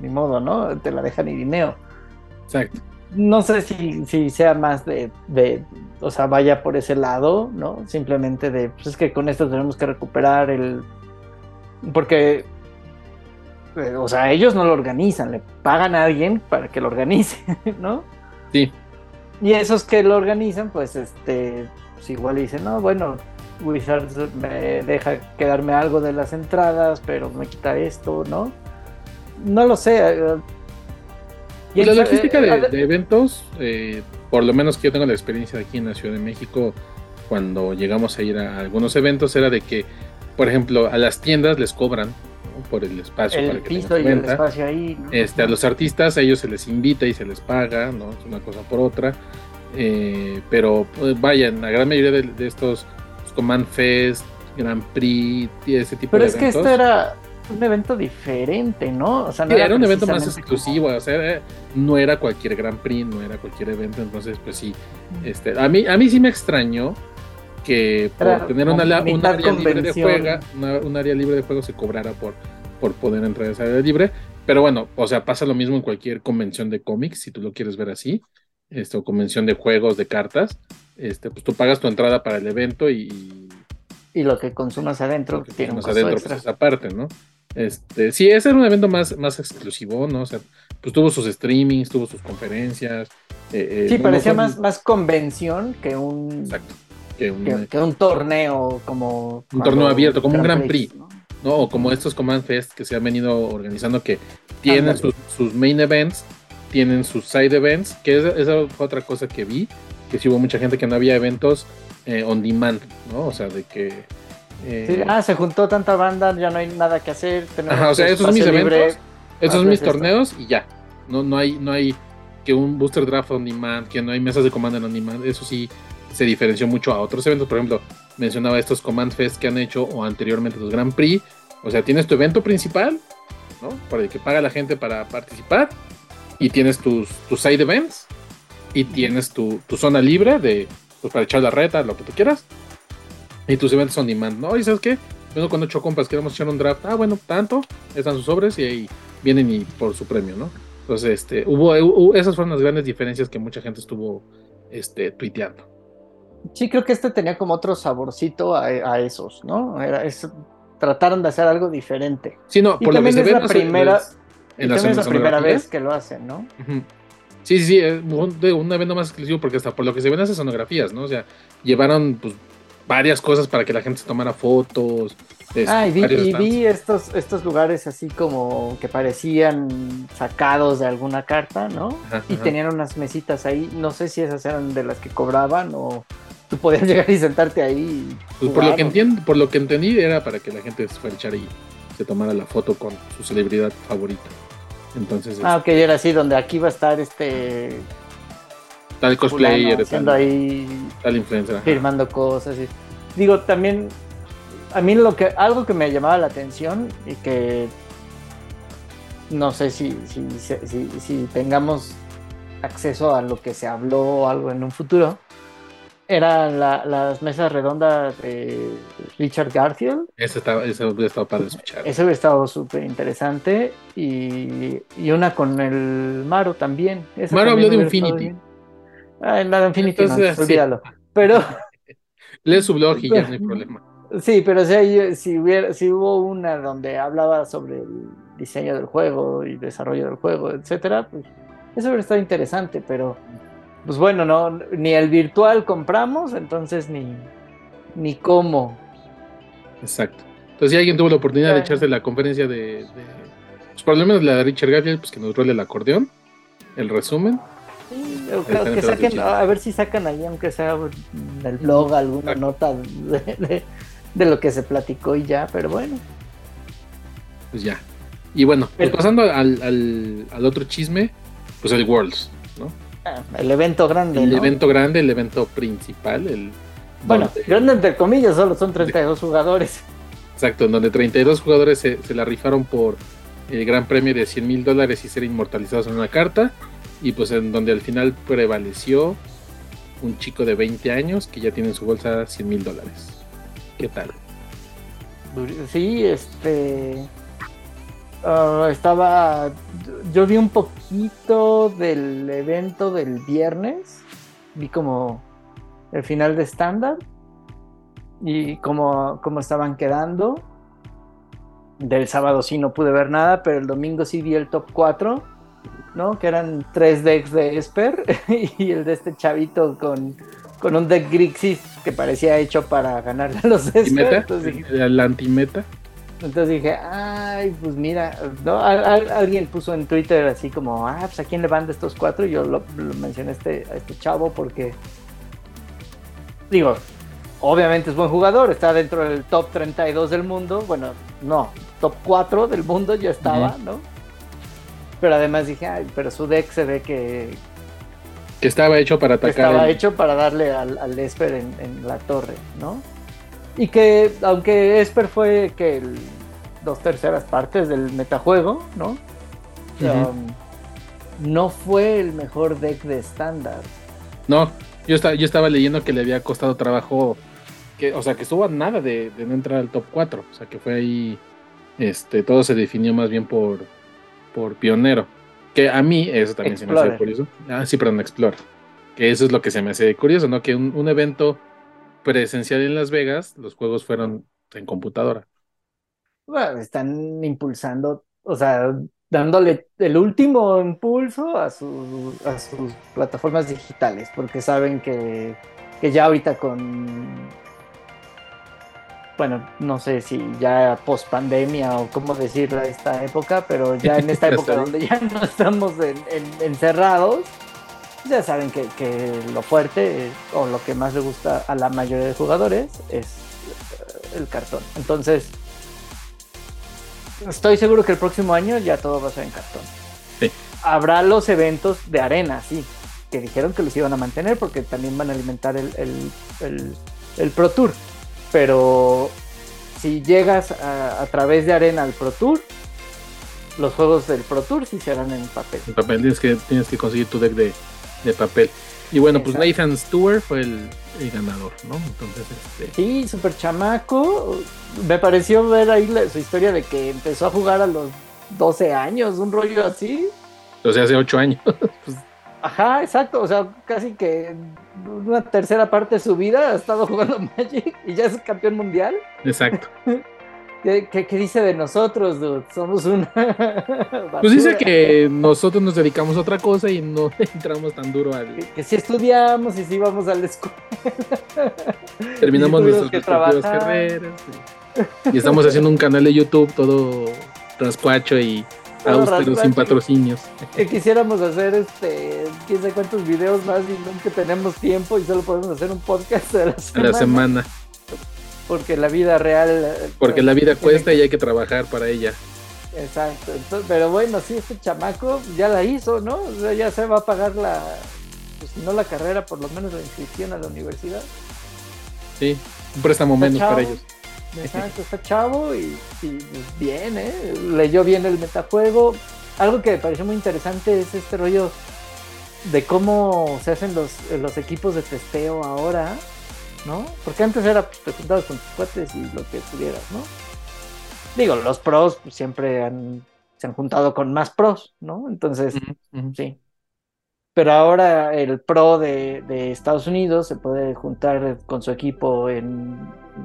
ni modo, ¿no? Te la dejan irineo. Exacto. No sé si, si sea más de, de, o sea, vaya por ese lado, ¿no? Simplemente de, pues es que con esto tenemos que recuperar el... Porque, eh, o sea, ellos no lo organizan, le pagan a alguien para que lo organice, [laughs] ¿no? Sí. Y esos que lo organizan, pues, este, pues igual dicen, no, bueno, Wizards me deja quedarme algo de las entradas, pero me quita esto, ¿no? No lo sé. eh, Y la logística eh, de, de eventos, eh, por lo menos que yo tengo la experiencia aquí en la Ciudad de México, cuando llegamos a ir a algunos eventos, era de que, por ejemplo, a las tiendas les cobran ¿no? por el espacio el para que piso y el venta. espacio ahí. ¿no? Este, a los artistas, a ellos se les invita y se les paga, ¿no? Es una cosa por otra. Eh, pero pues, vayan, la gran mayoría de, de estos pues, Command Fest, Grand Prix, ese tipo Pero de es que eventos. esto era un evento diferente, ¿no? O sea, no Sí, era un evento más como- exclusivo, o sea, era- no era cualquier Grand Prix, no era cualquier evento, entonces pues sí, este, a mí, a mí sí me extrañó que por Era tener una, un área libre de juego, una- un área libre de juego se cobrara por, por poder entrar a esa área libre, pero bueno, o sea, pasa lo mismo en cualquier convención de cómics, si tú lo quieres ver así, este, o convención de juegos, de cartas, este, pues tú pagas tu entrada para el evento y, Y lo que consumas adentro lo que tiene un costo adentro, extra. pues esa parte, ¿no? Este, sí, ese era un evento más, más exclusivo, ¿no? O sea, pues tuvo sus streamings, tuvo sus conferencias. eh, eh, sí, no- parecía no fue- más, más convención que un, Exacto. Que un, que, que un torneo como... Un torneo abierto, como un Grand ¿no? ¿no? O como estos Command Fest que se han venido organizando que tienen sus, sus main events, tienen sus side events, que esa, esa fue otra cosa que vi, que sí hubo mucha gente que no había eventos eh, on demand, ¿no? O sea, de que... eh, Sí, ah, se juntó tanta banda, ya no hay nada que hacer. Ajá, o sea, esos son mis libre. eventos, esos son mis esto. torneos y ya. No, no hay, no hay que un booster draft on demand, que no hay mesas de comando on demand. Eso sí se diferenció mucho a otros eventos. Por ejemplo, mencionaba estos Command Fest que han hecho o anteriormente los Grand Prix. O sea, tienes tu evento principal, ¿no? Por el que paga la gente para participar. Y tienes tus, tus side events. Y tienes tu, tu zona libre de pues, para echar la reta, lo que tú quieras. Y tus eventos on demand, ¿no? ¿Y sabes qué? Vengo con ocho compas, queremos echar un draft. Ah, bueno, tanto. Están sus sobres y ahí vienen y por su premio, ¿no? Entonces, este, hubo, hubo- esas fueron las grandes diferencias que mucha gente estuvo este, tuiteando. Sí, creo que este tenía como otro saborcito a, a esos, ¿no? Era, es- trataron de hacer algo diferente. Sí, no, Y por lo que también es la las- primera- en también es la primera vez que lo hacen, ¿no? Sí, sí, sí, es un, de un evento más exclusivo porque hasta por lo que se ven esas sonografías, ¿no? O sea, llevaron pues varias cosas para que la gente se tomara fotos. este, Ah, y vi, y estos, estos lugares así como que parecían sacados de alguna carta, ¿no? Ajá, Y ajá. tenían unas mesitas ahí, no sé si esas eran de las que cobraban o tú podías [laughs] llegar y sentarte ahí. y Pues por lo que entiendo, por lo que entendí era para que la gente se fuera a echar y se tomara la foto con su celebridad favorita. Entonces, Ah, ok, era así, donde aquí va a estar este tal cosplayer, fulano tal, ahí tal influencer. ajá. firmando cosas. y- Digo, también a mí lo que algo que me llamaba la atención y que no sé si, si, si, si tengamos acceso a lo que se habló o algo en un futuro, eran la- las mesas redondas de Richard Garfield. Ese estaba, ese hubiera estado para escuchar. Eso hubiera estado súper interesante. Y, y una con el Maro también. Esa Maro también habló de Infinity. Bien. Ah, de Infinity, no, Entonces, sí. olvídalo. Pero [laughs] Lee su blog y ya no hay problema. sí, pero si, si, hubiera, si hubo una donde hablaba sobre el diseño del juego y desarrollo del juego, etcétera, pues eso hubiera estado interesante. Pero pues bueno, no, ni el virtual compramos, entonces ni, ni cómo. Exacto. Entonces, si alguien tuvo la oportunidad de echarse la conferencia de, de pues, por lo menos la de Richard Garfield, pues que nos role el acordeón, el resumen. Sí, que, saquen, a ver si sacan ahí, aunque sea en el blog, alguna Exacto. nota de, de- de lo que se platicó y ya, pero bueno. Pues ya. Y bueno, pues pasando al, al, al otro chisme, pues el Worlds, ¿no? Ah, El evento grande. El ¿no? evento grande, el evento principal, el Bueno, donde- grande entre comillas, solo son 32 jugadores. exacto, en donde 32 jugadores se, se la rifaron por el gran premio de 100 mil dólares y ser inmortalizados en una carta, y pues en donde al final prevaleció un chico de 20 años que ya tiene en su bolsa 100 mil dólares. ¿Qué tal? Sí, este. Ah, estaba. Yo vi un poquito del evento del viernes. Vi como el final de estándar. Y cómo, cómo estaban quedando. Del sábado sí no pude ver nada, pero el domingo sí vi el top 4, ¿no? Que eran tres decks de Esper [laughs] y el de este chavito con, con un deck Grixis que parecía hecho para ganarle a los Esper. Entonces dije, ¿La antimeta? Entonces dije, ay, pues mira, ¿no? alguien puso en Twitter así como, ah, pues a quién le van de estos cuatro. Y yo lo, mencioné a este, a este chavo porque, digo, obviamente es buen jugador, está dentro del top 32 del mundo. Bueno, no, top 4 del mundo ya estaba, ¿no? Pero además dije, ay, pero su deck se ve que. Que estaba hecho para atacar. estaba hecho para darle al, al Esper en, la torre, ¿no? Y que, aunque Esper fue que dos terceras partes del metajuego, ¿no? Um, no fue el mejor deck de estándar. No, yo estaba, yo estaba leyendo que le había costado trabajo, que, o sea, que estuvo a nada de, de no entrar al top 4. O sea, que fue ahí este, todo se definió más bien por, por pionero. Que a mí eso también se me hace curioso. Ah, sí, perdón, Explore. Que eso es lo que se me hace curioso, ¿no? Que un, evento presencial en Las Vegas, los juegos fueron en computadora. Bueno, están impulsando, o sea, dándole el último impulso a, a sus plataformas digitales, porque saben que, que ya ahorita con bueno, no sé si ya post pandemia o cómo decirlo esta época, pero ya en esta [laughs] época donde ya [laughs] no estamos encerrados, ya saben que, lo fuerte o lo que más le gusta a la mayoría de jugadores es eh, el cartón. Entonces, estoy seguro que el próximo año ya todo va a ser en cartón. Sí. Habrá los eventos de arena, sí, que dijeron que los iban a mantener porque también van a alimentar el, el Pro Tour pero si llegas a, través de Arena al Pro Tour, los juegos del Pro Tour sí serán en papel. En papel, tienes que, tienes que conseguir tu deck de, papel. Y bueno, pues Nathan Stewart fue el, ganador, ¿no? Entonces, este... Sí, súper chamaco. Me pareció ver ahí su historia de que empezó a jugar a los 12 años, un rollo así. O sea, hace 8 años. Pues, Ajá, exacto. O sea, casi que una tercera parte de su vida ha estado jugando [laughs] Magic y ya es campeón mundial. Exacto. [laughs] ¿Qué, dice de nosotros, dude? Somos una. [laughs] pues dice que nosotros nos dedicamos a otra cosa y no entramos tan duro al. Que, si estudiamos y si vamos a la escuela. Terminamos nuestras respectivas carreras. Y, y estamos haciendo un canal de YouTube todo rascuacho y austeros sin patrocinios. Que quisiéramos hacer este, quién sabe cuántos videos más y nunca tenemos tiempo y solo podemos hacer un podcast a la semana. A la semana. Porque la vida real. Porque la vida cuesta y hay que trabajar para ella. Exacto. pero bueno, sí, este chamaco ya la hizo, ¿no? O sea, ya se va a pagar la, pues no la carrera, por lo menos la inscripción a la universidad. Sí, un préstamo menos para ellos. [laughs] Exacto, está chavo y, bien, ¿eh? Leyó bien el metajuego. Algo que me pareció muy interesante es este rollo de cómo se hacen los, los equipos de testeo ahora, ¿no? Porque antes era pues, te juntabas con tus cuates y lo que pudieras, ¿no? Digo, los pros siempre han, se han juntado con más pros, ¿no? Entonces, sí. Pero ahora el pro de, de Estados Unidos se puede juntar con su equipo en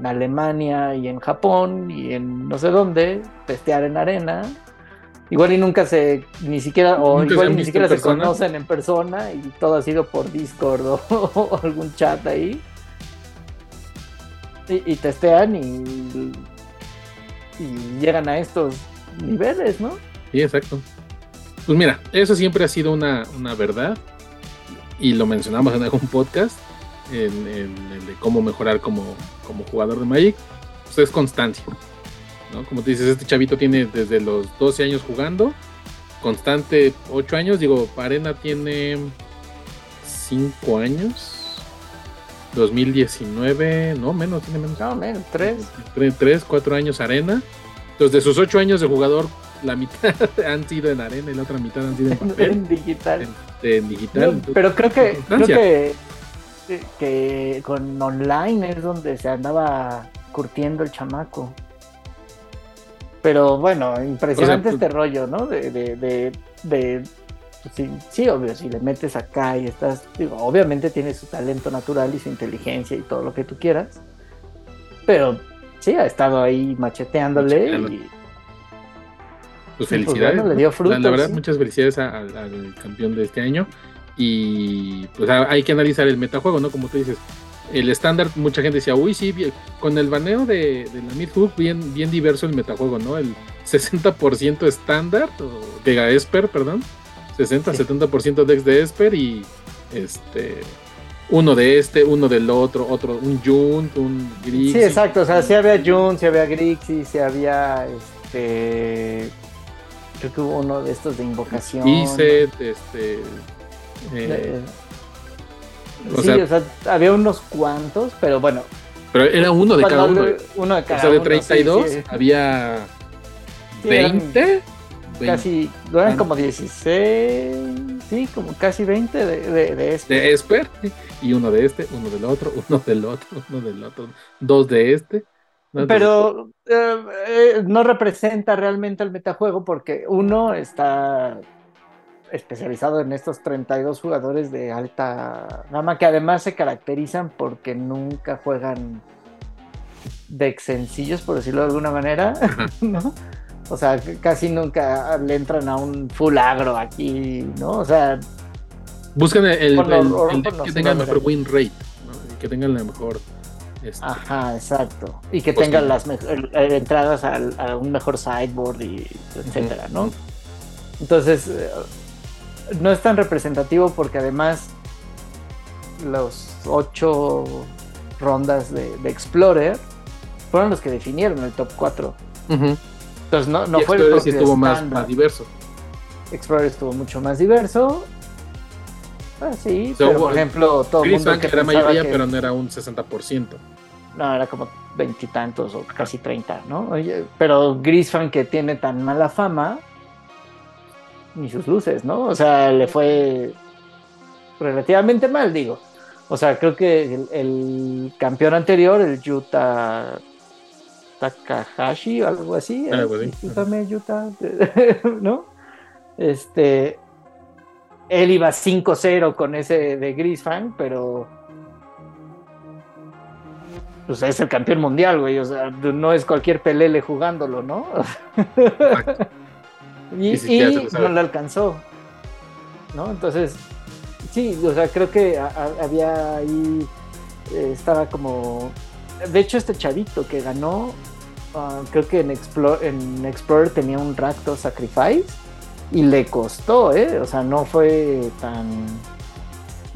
Alemania y en Japón y en no sé dónde, testear en arena. Igual y nunca se, ni siquiera, o igual ni siquiera se conocen en persona y todo ha sido por Discord o, [laughs] algún chat ahí. Y, testean y, y llegan a estos niveles, ¿no? Sí, exacto. Pues mira, eso siempre ha sido una, una verdad y lo mencionamos en algún podcast en, el de cómo mejorar como, como jugador de Magic, pues es constancia. ¿no? Como te dices, este chavito tiene desde los 12 años jugando, constante 8 años, digo, Arena tiene 5 años. 2019, no menos, tiene menos. No, menos, 3. 3, 4 años Arena. Entonces, de sus 8 años de jugador, la mitad [laughs] han sido en Arena y la otra mitad han sido en [laughs] papel. en digital. En, digital. pero creo que, creo que que con online es donde se andaba curtiendo el chamaco. Pero bueno, impresionante O sea, este rollo, ¿no? De, de, de, de- pues sí, sí, obvio, si le metes acá y estás, digo, obviamente tiene su talento natural y su inteligencia y todo lo que tú quieras, pero sí, ha estado ahí macheteándole y Pues pues, felicidades. bueno, le dio frutos, la, verdad, sí. muchas felicidades al campeón de este año. Y pues hay que analizar el metajuego, ¿no? Como tú dices, el estándar, mucha gente decía, uy, sí, bien- con el baneo de, de la Midhook, bien, bien diverso el metajuego, ¿no? El 60% estándar, o de Esper, perdón. 60, Sí. 70% Dex de Esper y este. Uno de este, uno del otro, otro, un Junt, un Grixis. Sí, exacto. O sea, sí había Jun, sí había Grixis, sí había este. Creo que hubo uno de estos de invocación. Iset, este. Eh, Eh, o sí, sea- o sea, había unos cuantos, pero bueno. pero era uno de cada uno. uno de O cada sea, de uno, sí, 32 sí. había Sí, eran 20. Casi, eran como 16, sí, como casi 20 de, de, de este. de Esper y uno de este, uno del otro, [laughs] uno del otro, uno del otro, dos de este. Pero eh, eh, no representa realmente el metajuego porque uno está especializado en estos 32 jugadores de alta gama que además se caracterizan porque nunca juegan decks sencillos, por decirlo de alguna manera, [laughs] ¿no? O sea, casi nunca le entran a un full agro aquí, ¿no? O sea, buscan el, deck que tenga el mejor win rate, ¿no? Y que tenga la mejor. este, Ajá, exacto. Y que tengan las me- eh, entradas al- a, un mejor sideboard y etcétera, ¿no? Entonces, eh, no es tan representativo porque además los ocho rondas de, de Explorer fueron los que definieron el top 4. ujú. Entonces, no, no Y fue el Explorer sí propio estuvo más, más diverso. Explorer estuvo mucho más diverso. Ah, sí, pero por ejemplo, todo el Chris mundo que era mayoría, que- pero no era un 60%. No, era como veintitantos o casi treinta, ¿no? Oye, pero Grisfan que tiene tan mala fama, ni sus luces, ¿no? O sea, le fue relativamente mal, digo. O sea, creo que el, el campeón anterior, el Yuta Takahashi o algo así, discúlpame, Yuta, [laughs] ¿no? Este, él iba 5-0 con ese de Grisfan, pero pues es el campeón mundial, güey. O sea, no es cualquier pelele jugándolo, ¿no? [laughs] Exacto. Y lo no le alcanzó, ¿no? Entonces, sí, o sea, creo que a- a- había ahí, eh, estaba como... De hecho, este chavito que ganó, ah, creo que en, Explo- en Explorer tenía un Racto Sacrifice y le costó, ¿eh? O sea, no fue tan...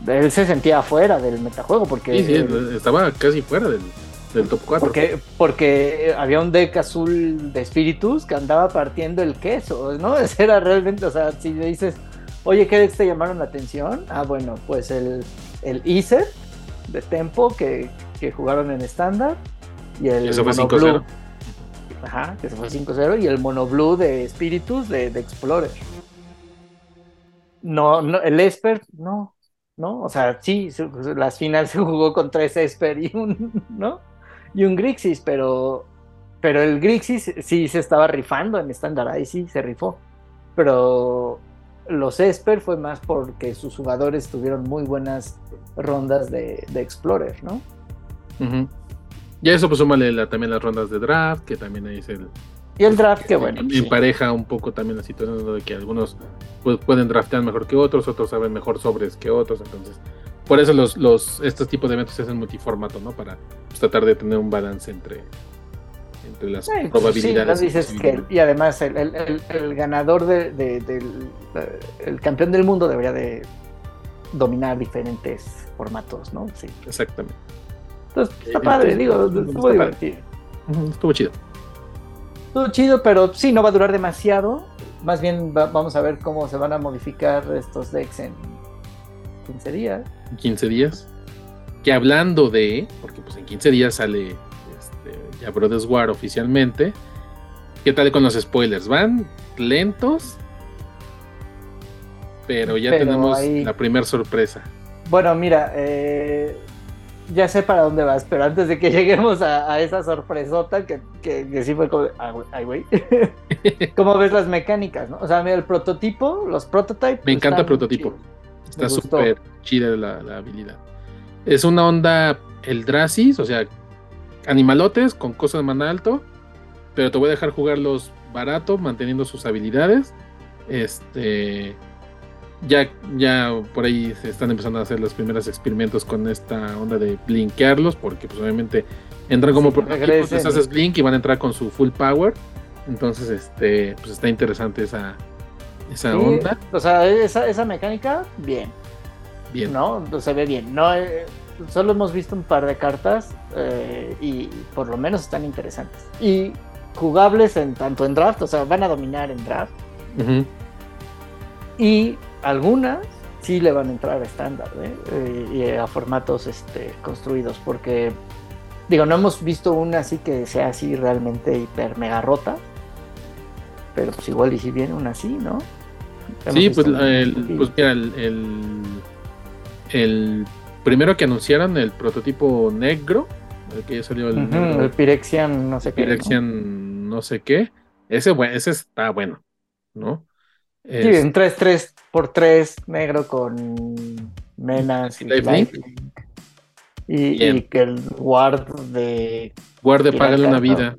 Él se sentía afuera del metajuego porque... Sí, sí, estaba casi fuera del, del top 4. Porque, porque había un deck azul de espíritus que andaba partiendo el queso, ¿no? [laughs] Ese era realmente, o sea, si le dices, oye, ¿qué decks te llamaron la atención? Ah, bueno, pues el, el Iser de Tempo que, que jugaron en estándar y el Eso fue Mono 5-0. Blue. Ajá, que se fue 5-0 y el Mono Blue de espíritus de, de Explorer. No, no, el Esper, no, ¿no? O sea, sí, las finales [laughs] se jugó con tres Esper y un, ¿no? Y un Grixis, pero, pero el Grixis sí se estaba rifando en estándar, ahí sí se rifó. Pero los Esper fue más porque sus jugadores tuvieron muy buenas rondas de, de Explorer, ¿no? Ujú. Y a eso pues súmale la- también las rondas de draft, que también ahí se Y el draft, que bueno. sí. empareja un poco también la situación de que algunos pues, pueden draftear mejor que otros, otros saben mejor sobres que otros, entonces por eso los, los estos tipos de eventos se hacen multiformato, ¿no? Para pues, tratar de tener un balance entre, entre las Sí, pues, probabilidades. sí, y no dices que, posibilidades. y además el, el- el- el ganador de- de- del el campeón del mundo debería de dominar diferentes formatos, ¿no? Sí. Exactamente. Entonces, está Eh, padre, está- digo, estuvo divertido. Estuvo chido. Estuvo chido, pero sí, no va a durar demasiado. Más bien va- vamos a ver cómo se van a modificar estos decks en 15 días. 15 días. Que hablando de, porque pues en 15 días sale este, ya Brothers War oficialmente. ¿Qué tal con los spoilers? ¿Van lentos? Pero ya Pero tenemos ahí- la primera sorpresa. Bueno, mira, eh, ya sé para dónde vas, pero antes de que [laughs] lleguemos a, esa sorpresota que, que, sí fue como, ah, ay, güey, [laughs] ¿cómo ves las mecánicas? ¿no? O sea, mira, el prototipo, los prototypes. Me encanta el prototipo. Está súper chida la, la, habilidad. Es una onda el Dracis, o sea, animalotes con cosas de mana alto, pero te voy a dejar jugarlos barato, manteniendo sus habilidades. Este ya, ya por ahí se están empezando a hacer los primeros experimentos con esta onda de blinkearlos, porque pues obviamente entran como sí, prototipos, les haces blink y van a entrar con su full power. Entonces, este, pues está interesante esa, esa onda. O sea, esa, esa mecánica, bien. Bien. ¿No? Se ve bien. No, eh, solo hemos visto un par de cartas eh, y por lo menos están interesantes. Y jugables en tanto en draft, o sea, van a dominar en draft. Y algunas sí le van a entrar a estándar ¿eh? Eh, y a formatos este, construidos, porque digo, no hemos visto una así que sea así realmente hiper mega rota, pero pues igual y si viene una así, ¿no? Sí, pues, el, pues mira, el, el, primero que anunciaron, el prototipo negro, el que ya salió el, el Pirexian no sé qué. Pirexian ¿no? sé qué. Ese, ese está bueno, ¿no? Sí, un 3-3 por 3 negro con menas y, y, que el guard de. Guard de pagarle una vida.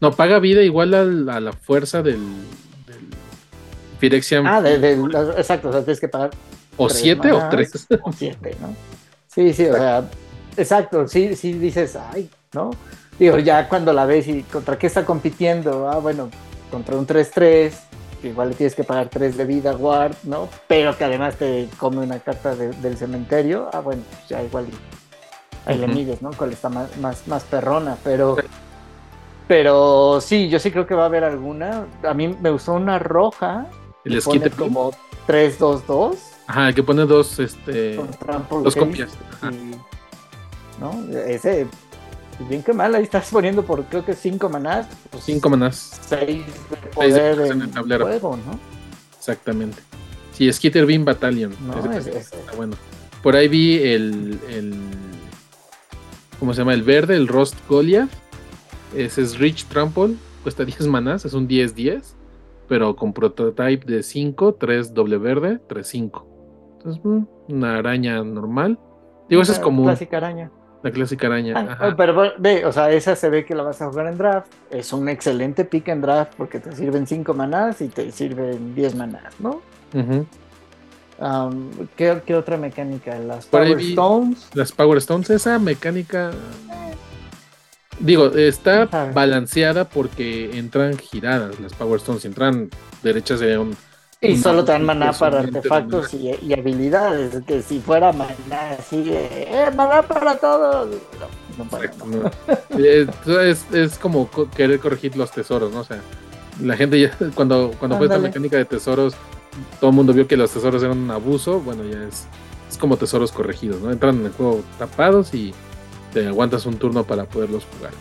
No, paga vida igual a la, fuerza del, del Phyrexian. Ah, de, exacto, o sea, tienes que pagar. O 7 o 3. O 7, ¿no? Sí, sí, o sea, exacto, sí, sí dices, ay, ¿no? Digo, ya cuando la ves y contra qué está compitiendo, ah, bueno, contra un 3-3 igual le tienes que pagar tres de vida guard, ¿no? Pero que además te come una carta del cementerio, ah, bueno, pues ya igual ahí le mides, ¿no? Cuál está más, más, más perrona, pero... Pero sí, yo sí creo que va a haber alguna. A mí me gustó una roja. El esquite como 3-2-2. Ajá, que pone dos, este. Dos copias. ¿No? Ese bien que mal, ahí estás poniendo por creo que 5 manás. 5 pues, manás. 6 de poder en, el tablero. Juego, ¿no? Exactamente. Sí, Skitter Beam Battalion. No, es, es, bueno. Por ahí vi el, el. ¿Cómo se llama? El verde, el Rost Goliath. Ese es Rich Trample. Cuesta 10 manás, es un 10-10. Pero con prototype de 5, 3 doble verde, 3-5. Entonces, mm, una araña normal. Digo, esa es como. Clásica araña. La clásica araña. Ah, pero ve, o sea, esa se ve que la vas a jugar en draft. Es un excelente pick en draft porque te sirven 5 manás y te sirven 10 manás, ¿no? ¿qué, otra mecánica? Las Power Stones. Las Power Stones, esa mecánica. Digo, está balanceada porque entran giradas las Power Stones. Si entran derechas de un y solo te dan maná para artefactos y, habilidades. Que si fuera maná así de, ¡eh, maná para todos! No, no es, es, como querer corregir los tesoros, ¿no? O sea, la gente ya, [laughs] cuando, cuando fue esta mecánica de tesoros, todo el mundo vio que los tesoros eran un abuso. Bueno, ya es, es como tesoros corregidos, ¿no? Entran en el juego tapados y te aguantas un turno para poderlos jugar.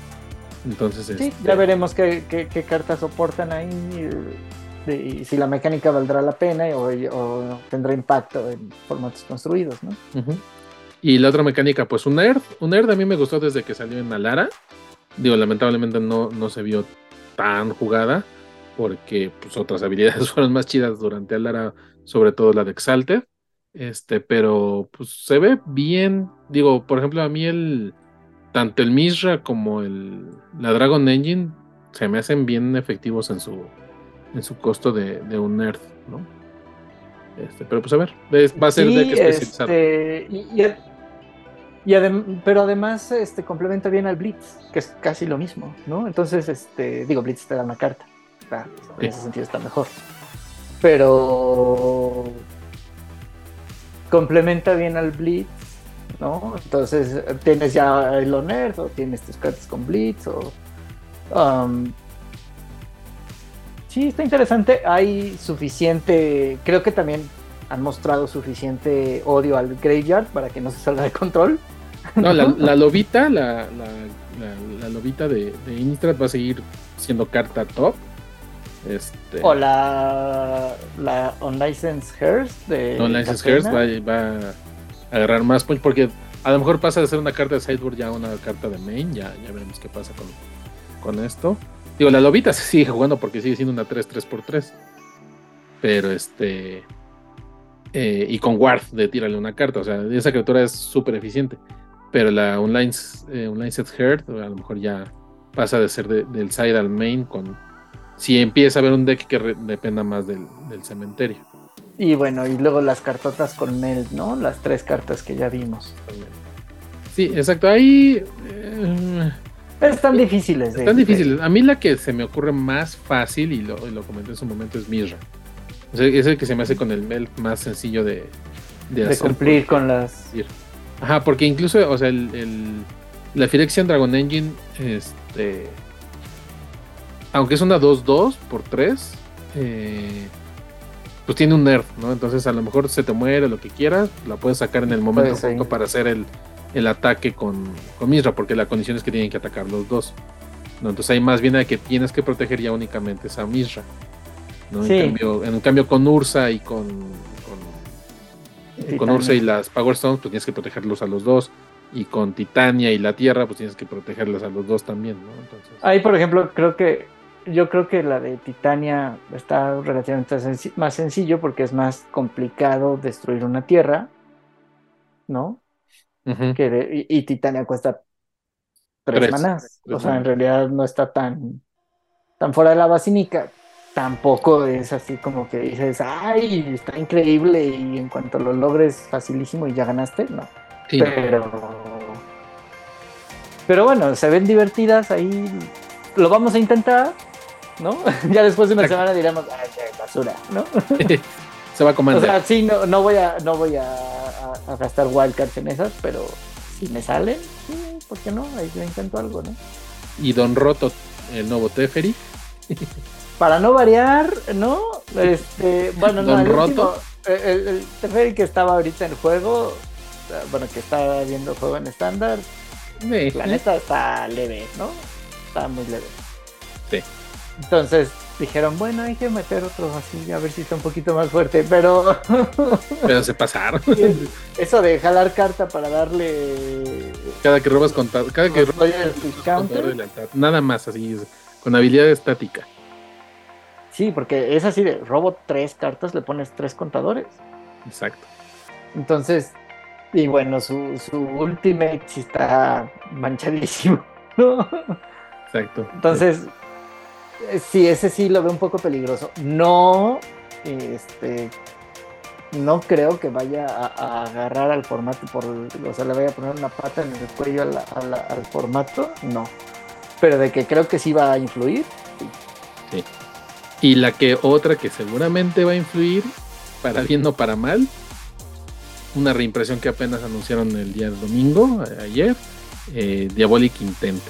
Entonces, sí, este ya veremos qué, qué, qué cartas soportan ahí y si la mecánica valdrá la pena o, tendrá impacto en formatos construidos, ¿no? Y la otra mecánica, pues un nerd. Un nerd a mí me gustó desde que salió en Alara. Digo, lamentablemente no, no se vio tan jugada porque pues, otras [laughs] habilidades fueron más chidas durante Alara, sobre todo la de Exalted. Este, pero pues se ve bien. Digo, por ejemplo, a mí el tanto el Misra como el la Dragon Engine se me hacen bien efectivos en su en su costo de, un nerd, ¿no? Este, pero pues a ver, va a ser de que especializar. Este, y, pero además este, complementa bien al Blitz, que es casi lo mismo, ¿no? Entonces, este, digo, Blitz te da una carta. en ese sentido está mejor. Pero complementa bien al Blitz, ¿no? Entonces tienes ya el Nerd o tienes tus cartas con Blitz o... Um, Sí, está interesante. Hay suficiente, creo que también han mostrado suficiente odio al Graveyard para que no se salga de control. No, la, [laughs] lobita, la, la, lobita de, de Innistrad va a seguir siendo carta top. Este... O la, la Unlicensed Hearst de. Unlicensed Hearst va, va, agarrar más punch porque A lo mejor pasa de ser una carta de sideboard ya una carta de main. Ya, ya veremos qué pasa con, con esto. Digo, la lobita se sigue jugando porque sigue siendo una 3-3x3. Pero este. eh, y con Ward de tírale una carta. O sea, esa criatura es súper eficiente. Pero la online, eh, online Heart, a lo mejor ya pasa de ser de- del side al main con. Si empieza a haber un deck que dependa más del cementerio. Y bueno, y luego las cartotas con Meld, ¿no? Las tres cartas que ya vimos. Sí, exacto. Ahí. eh, Están difíciles. de- Están difíciles. A mí la que se me ocurre más fácil, y lo, y lo comenté en su momento, es Mirra. O sea, es el que se me hace con el melt más sencillo de, de, De, de hacer, cumplir porque- con las. Ajá, porque incluso, o sea, el, el- la Phyrexian Dragon Engine, este. Aunque es una 2-2 por 3, eh, pues tiene un nerf, ¿no? Entonces a lo mejor se te muere lo que quieras, la puedes sacar en el momento ahí. justo para hacer el, el ataque con, con Misra, porque la condición es que tienen que atacar los dos. ¿no? Entonces hay más bien de que tienes que proteger ya únicamente esa Misra. ¿no? Sí. En, cambio, en cambio con Ursa y con, con. Ursa y las Power Stones, pues tienes que protegerlos a los dos. Y con Titania y la Tierra, pues tienes que protegerlas a los dos también, ¿no? Entonces, Ahí, por ejemplo, creo que. Yo creo que la de Titania está relativamente más sencillo porque es más complicado destruir una tierra, ¿no? Que de- y, y Titania cuesta tres, Tres. manás. Tres o sea, en realidad no está tan, tan fuera de la basílica. Tampoco es así como que dices, ay, está increíble y en cuanto lo logres facilísimo y ya ganaste. No. Sí. Pero. Pero bueno, se ven divertidas ahí. Lo vamos a intentar, ¿no? [laughs] ya después de una semana diremos, ay, basura, ¿no? [laughs] se va a o comandar. sea, sí, no, no voy a, no voy a, a- a gastar wildcards en esas, pero si me salen, sí, ¿por qué no? Ahí yo intento algo, ¿no? y Don Roto, el nuevo Teferi. [laughs] Para no variar, ¿no? Este, bueno, no, Don el Roto. último, el, Teferi que estaba ahorita en juego, bueno, que estaba viendo juego en estándar, Eh, La neta está leve, ¿no? Está muy leve. Sí. Entonces dijeron, bueno, hay que meter otro así, a ver si está un poquito más fuerte. Pero [laughs] Pero se pasaron. [laughs] eso de jalar carta para darle cada que robas contador, cada que robas contador. Nada más así, con habilidad estática. Sí, porque es así de robo tres cartas, le pones tres contadores. Exacto. Entonces, y bueno, su, su ultimate sí está manchadísimo. [laughs] ¿no? Exacto. Entonces, sí, ese sí lo veo un poco peligroso. No, este, no creo que vaya a, agarrar al formato, por, o sea, le vaya a poner una pata en el cuello al formato, no. Pero de que creo que sí va a influir, Y la que otra que seguramente va a influir, para bien o para mal, una reimpresión que apenas anunciaron el día domingo, a- ayer, eh, Diabolic Intent.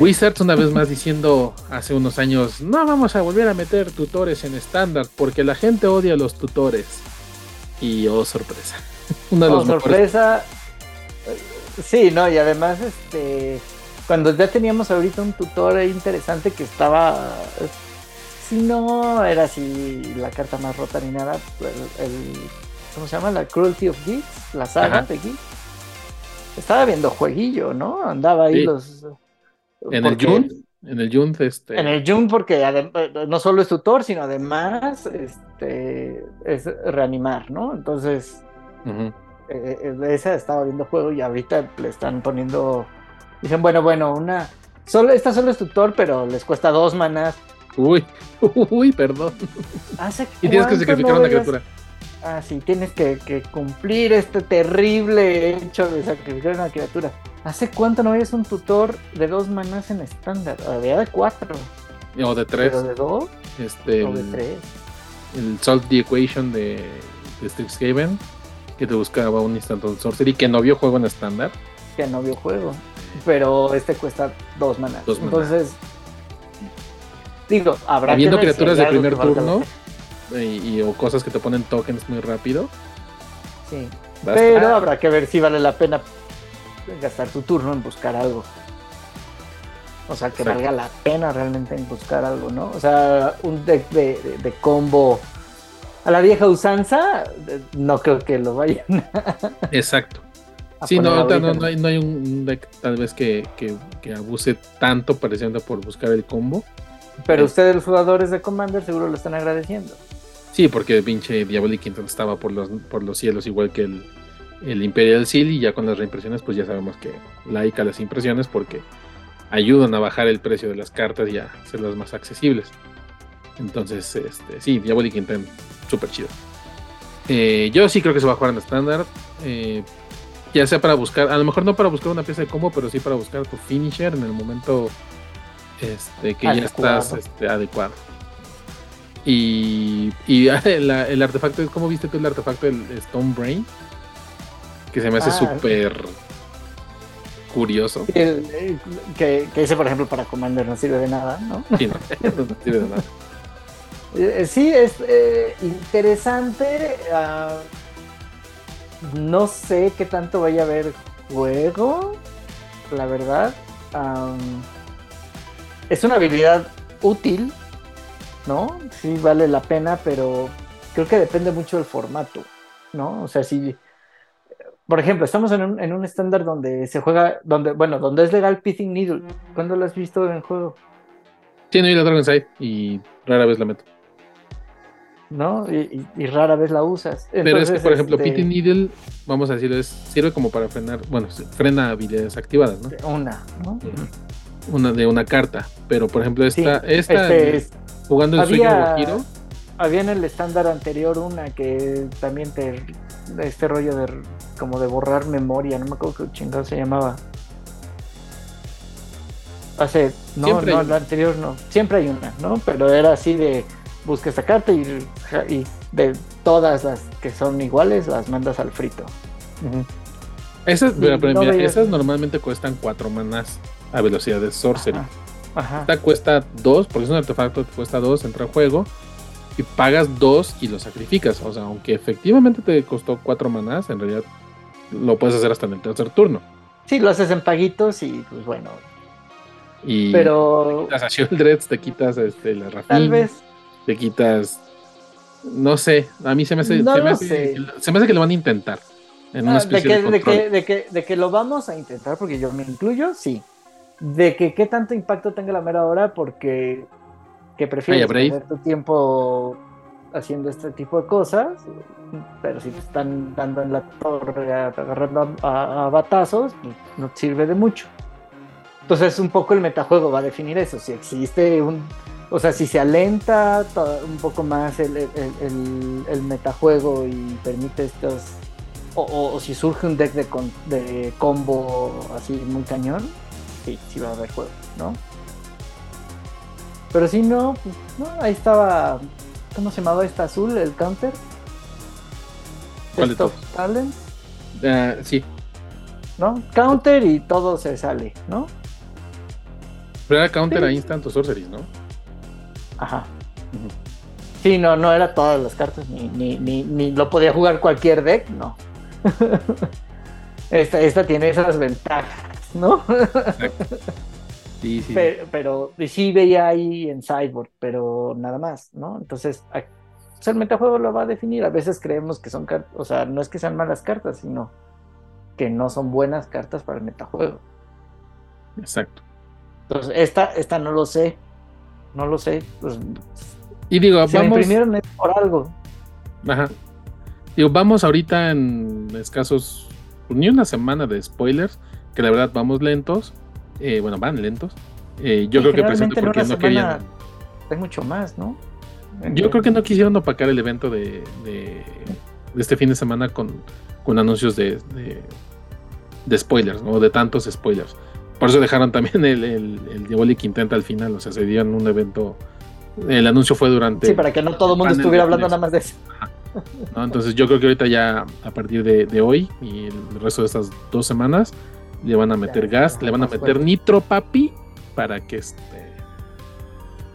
Wizards una vez más diciendo hace unos años, no vamos a volver a meter tutores en estándar porque la gente odia a los tutores. Y oh sorpresa. [laughs] Uno de Oh, los sorpresa. Sí, no, y además, este, cuando ya teníamos ahorita un tutor interesante que estaba, si no era así la carta más rota ni nada, el, el- ¿cómo se llama? La Cruelty of Geeks, la saga Ajá. de Geeks. Estaba viendo jueguillo, ¿no? Andaba ahí Sí. los... en el June, en el June este En el porque eh, no solo es tutor, sino además este, es reanimar, ¿no? Entonces, eh, eh, esa estaba viendo juego y ahorita le están poniendo. Dicen, bueno, bueno, una. Solo, esta solo es tutor, pero les cuesta dos manas. Uy, [laughs] uy, perdón. ¿Hace Y tienes que sacrificar no una criatura. Ah, sí, tienes que, que cumplir este terrible hecho de sacrificar una criatura. ¿Hace cuánto no veías un tutor de dos manas en estándar? Había de cuatro. O de tres. Pero de dos Este, o de el, tres. el Solve the Equation de, de Strixhaven, que te buscaba un Instant on Sorcery que no vio juego en estándar. Que no vio juego. Pero este cuesta dos manas. Dos manas. Entonces. Digo, habrá Habiendo que criaturas de primer turno pena. y, y- o cosas que te ponen tokens muy rápido. Sí. Pero habrá que ver si vale la pena gastar tu turno en buscar algo. O sea, que Exacto. valga la pena realmente en buscar algo, ¿no? O sea, un deck de, de- de combo a la vieja usanza, eh, no creo que lo vayan. [laughs] Exacto. Sí, no, no, hay, no, hay, un deck tal vez que, que, que abuse tanto pareciendo por buscar el combo. Pero eh, ustedes, los jugadores de Commander, seguro lo están agradeciendo. Sí, porque el pinche Diabolic estaba por los, por los cielos, igual que el, el Imperial Seal, y ya con las reimpresiones, pues ya sabemos que laica las impresiones porque ayudan a bajar el precio de las cartas y a hacerlas más accesibles. Entonces, este, sí, Diabolic Intent, súper chido. Eh, yo sí creo que se va a jugar en estándar. Eh, ya sea para buscar, a lo mejor no para buscar una pieza de combo, pero sí para buscar tu finisher en el momento este, que ya estás este, adecuado. Y, y [laughs] el, artefacto, ¿cómo viste tú el artefacto del Stone Brain? Que se me hace ah. súper curioso. que, que, ese, por ejemplo, para Commander no sirve de nada, ¿no? [laughs] Sí, no, no sirve de nada. [laughs] Eh, sí, es eh, interesante. Ah, no sé qué tanto vaya a haber juego, la verdad. es una habilidad útil, ¿no? Sí vale la pena, pero creo que depende mucho del formato, ¿no? O sea, si, por ejemplo, estamos en un, en un estándar donde se juega, donde, bueno, donde es legal Pithing Needle. ¿Cuándo lo has visto en juego? Tiene la Dragon Side y rara vez la meto. ¿no? Y, rara vez la usas. Pero es que, por ejemplo, este... Needle, vamos a decirlo, es, sirve como para frenar, bueno, frena habilidades activadas, ¿no? Una, ¿no? Una de una carta. Pero, por ejemplo, esta, esta este, jugando el sueño giro. Había en el estándar anterior una que también te. Este rollo de como de borrar memoria, no me acuerdo qué chingado se llamaba. Hace. No, no, la anterior no. Siempre hay una, ¿no? Pero era así de busca esta carta y, de todas las que son iguales las mandas al frito. Esas, normalmente cuestan 4 manas a velocidad de sorcery. Esta cuesta 2, porque es un artefacto que cuesta 2, entra a juego y pagas 2 y lo sacrificas. O sea, aunque efectivamente te costó 4 manas, en realidad lo puedes hacer hasta en el tercer turno. Sí, lo haces en paguitos y pues bueno. Y pero te quitas a Dreads, te quitas este, la Rafin. Tal vez te quitas. No sé, a mí se me hace, se, me hace se, me hace que lo van a intentar. En una ah, de, que, de, que, de, que, de, que, lo vamos a intentar, porque yo me incluyo, sí. De que qué tanto impacto tenga la mera hora, porque que prefieres perder tu tiempo haciendo este tipo de cosas, pero si te están dando en la torre, agarrando a, a batazos, pues, no sirve de mucho. Entonces, un poco el metajuego va a definir eso. Si existe un o sea, si se alenta un poco más el, metajuego y permite estos. O, si surge un deck de, de, combo así muy cañón, sí, sí va a haber juego, ¿no? Pero si no, pues, no, ahí estaba. ¿Cómo se llamaba esta azul? El counter. ¿Cuál de Talent. Uh, sí. ¿No? Counter y todo se sale, ¿no? Pero era counter a instant o sorceries, ¿no? Ajá. Sí, no, no era todas las cartas, ni, ni, ni, lo podía jugar cualquier deck, no. [laughs] esta, esta tiene esas ventajas, ¿no? [laughs] sí, sí. Pero, pero sí veía ahí en Cyborg, pero nada más, ¿no? Entonces, el metajuego lo va a definir. A veces creemos que son cartas, o sea, no es que sean malas cartas, sino que no son buenas cartas para el metajuego. Exacto. Entonces, esta, esta no lo sé, no lo sé. Pues, y digo, vamos. imprimieron por algo. Ajá. Digo, vamos ahorita en escasos. Ni una semana de spoilers. Que la verdad vamos lentos. Eh, bueno, van lentos. Eh, yo creo que presento porque no querían. Hay mucho más, ¿no? Yo creo que no quisieron opacar el evento de, de, este fin de semana con, con anuncios de, de, spoilers, ¿no? De tantos spoilers. Por eso dejaron también el, el, el Diabolic Intenta al final, o sea, se dieron un evento. El anuncio fue durante. Sí, para que no todo el mundo estuviera hablando nada más de eso. Entonces, yo creo que ahorita ya a partir de, hoy y el resto de estas dos semanas le van a meter gas, le van a meter nitro papi para que este.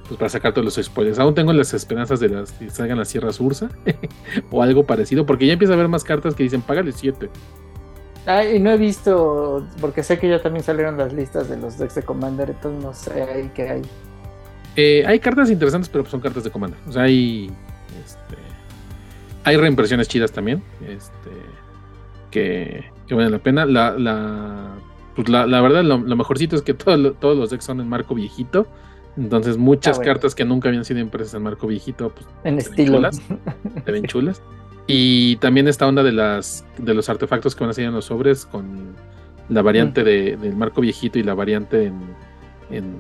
Pues para sacar todos los spoilers. Aún tengo las esperanzas de las que salgan las sierras Ursa [laughs] o algo parecido, porque ya empieza a haber más cartas que dicen págale 7 Ah, y no he visto, porque sé que ya también salieron las listas de los decks de Commander, entonces no sé ahí qué hay. Eh, hay cartas interesantes, pero son cartas de Commander. O sea, hay. Este, hay reimpresiones chidas también. Este. Que. que vale la pena. La, la, pues la, la verdad, lo, lo mejorcito es que todo todos los decks son en marco viejito. Entonces, muchas Ah, bueno. cartas que nunca habían sido impresas en marco viejito, pues En estilo. chulas, se ven chulas. Y también esta onda de las de los artefactos que van a salir en los sobres con la variante de- del marco viejito y la variante en, en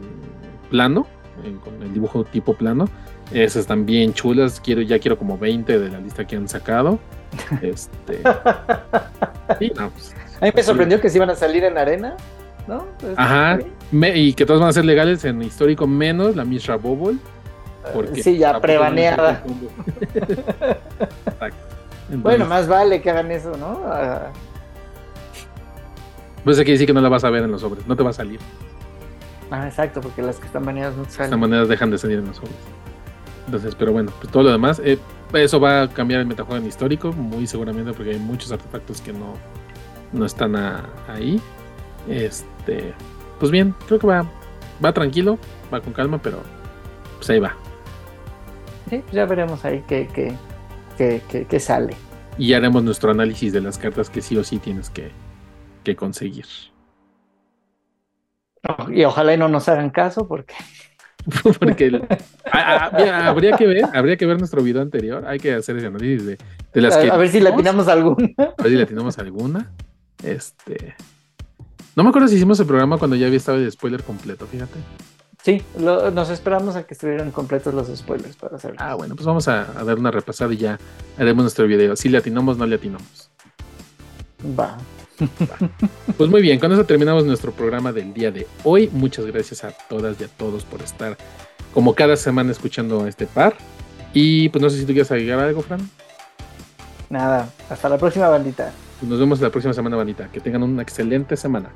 plano, en- con el dibujo tipo plano. Esas están bien chulas. Quiero, ya quiero como 20 de la lista que han sacado. [laughs] Este. [laughs] sí, no, pues, A mí me sorprendió que se iban a salir en arena, ¿no? Pues, Ajá. me- y que todos van a ser legales en histórico, menos la Mishra Bobble. Porque sí, ya prebaneada. [laughs] Bueno, más vale que hagan eso, ¿no? Ah, Pues quiere decir que no la vas a ver en los sobres, no te va a salir. ah, exacto, porque las que están baneadas no salen. manera dejan de salir en los sobres. Entonces, pero bueno, pues todo lo demás, eh, eso va a cambiar el metajuego en histórico, muy seguramente, porque hay muchos artefactos que no, no están a- ahí. Este, pues bien, creo que va, va tranquilo, va con calma, pero pues ahí va. Sí, pues ya veremos ahí qué, qué, qué, qué- qué sale. Y haremos nuestro análisis de las cartas que sí o sí tienes que, que conseguir. Y ojalá y no nos hagan caso, porque [laughs] Porque mira, habría que ver, habría que ver nuestro video anterior. Hay que hacer ese análisis de, de las a, que a ver si le vimos, atinamos alguna. a ver si le atinamos alguna. Este. No me acuerdo si hicimos el programa cuando ya había estado el spoiler completo, fíjate. Sí, lo- nos esperamos a que estuvieran completos los spoilers para hacerlo. Ah, bueno, pues vamos a, a dar una repasada y ya haremos nuestro video. Si le atinamos, no le atinamos. Va. Pues muy bien, con eso terminamos nuestro programa del día de hoy. Muchas gracias a todas y a todos por estar como cada semana escuchando a este par. Y pues no sé si tú quieres agregar algo, Fran. Nada, hasta la próxima bandita. Nos vemos la próxima semana, bandita. Que tengan una excelente semana.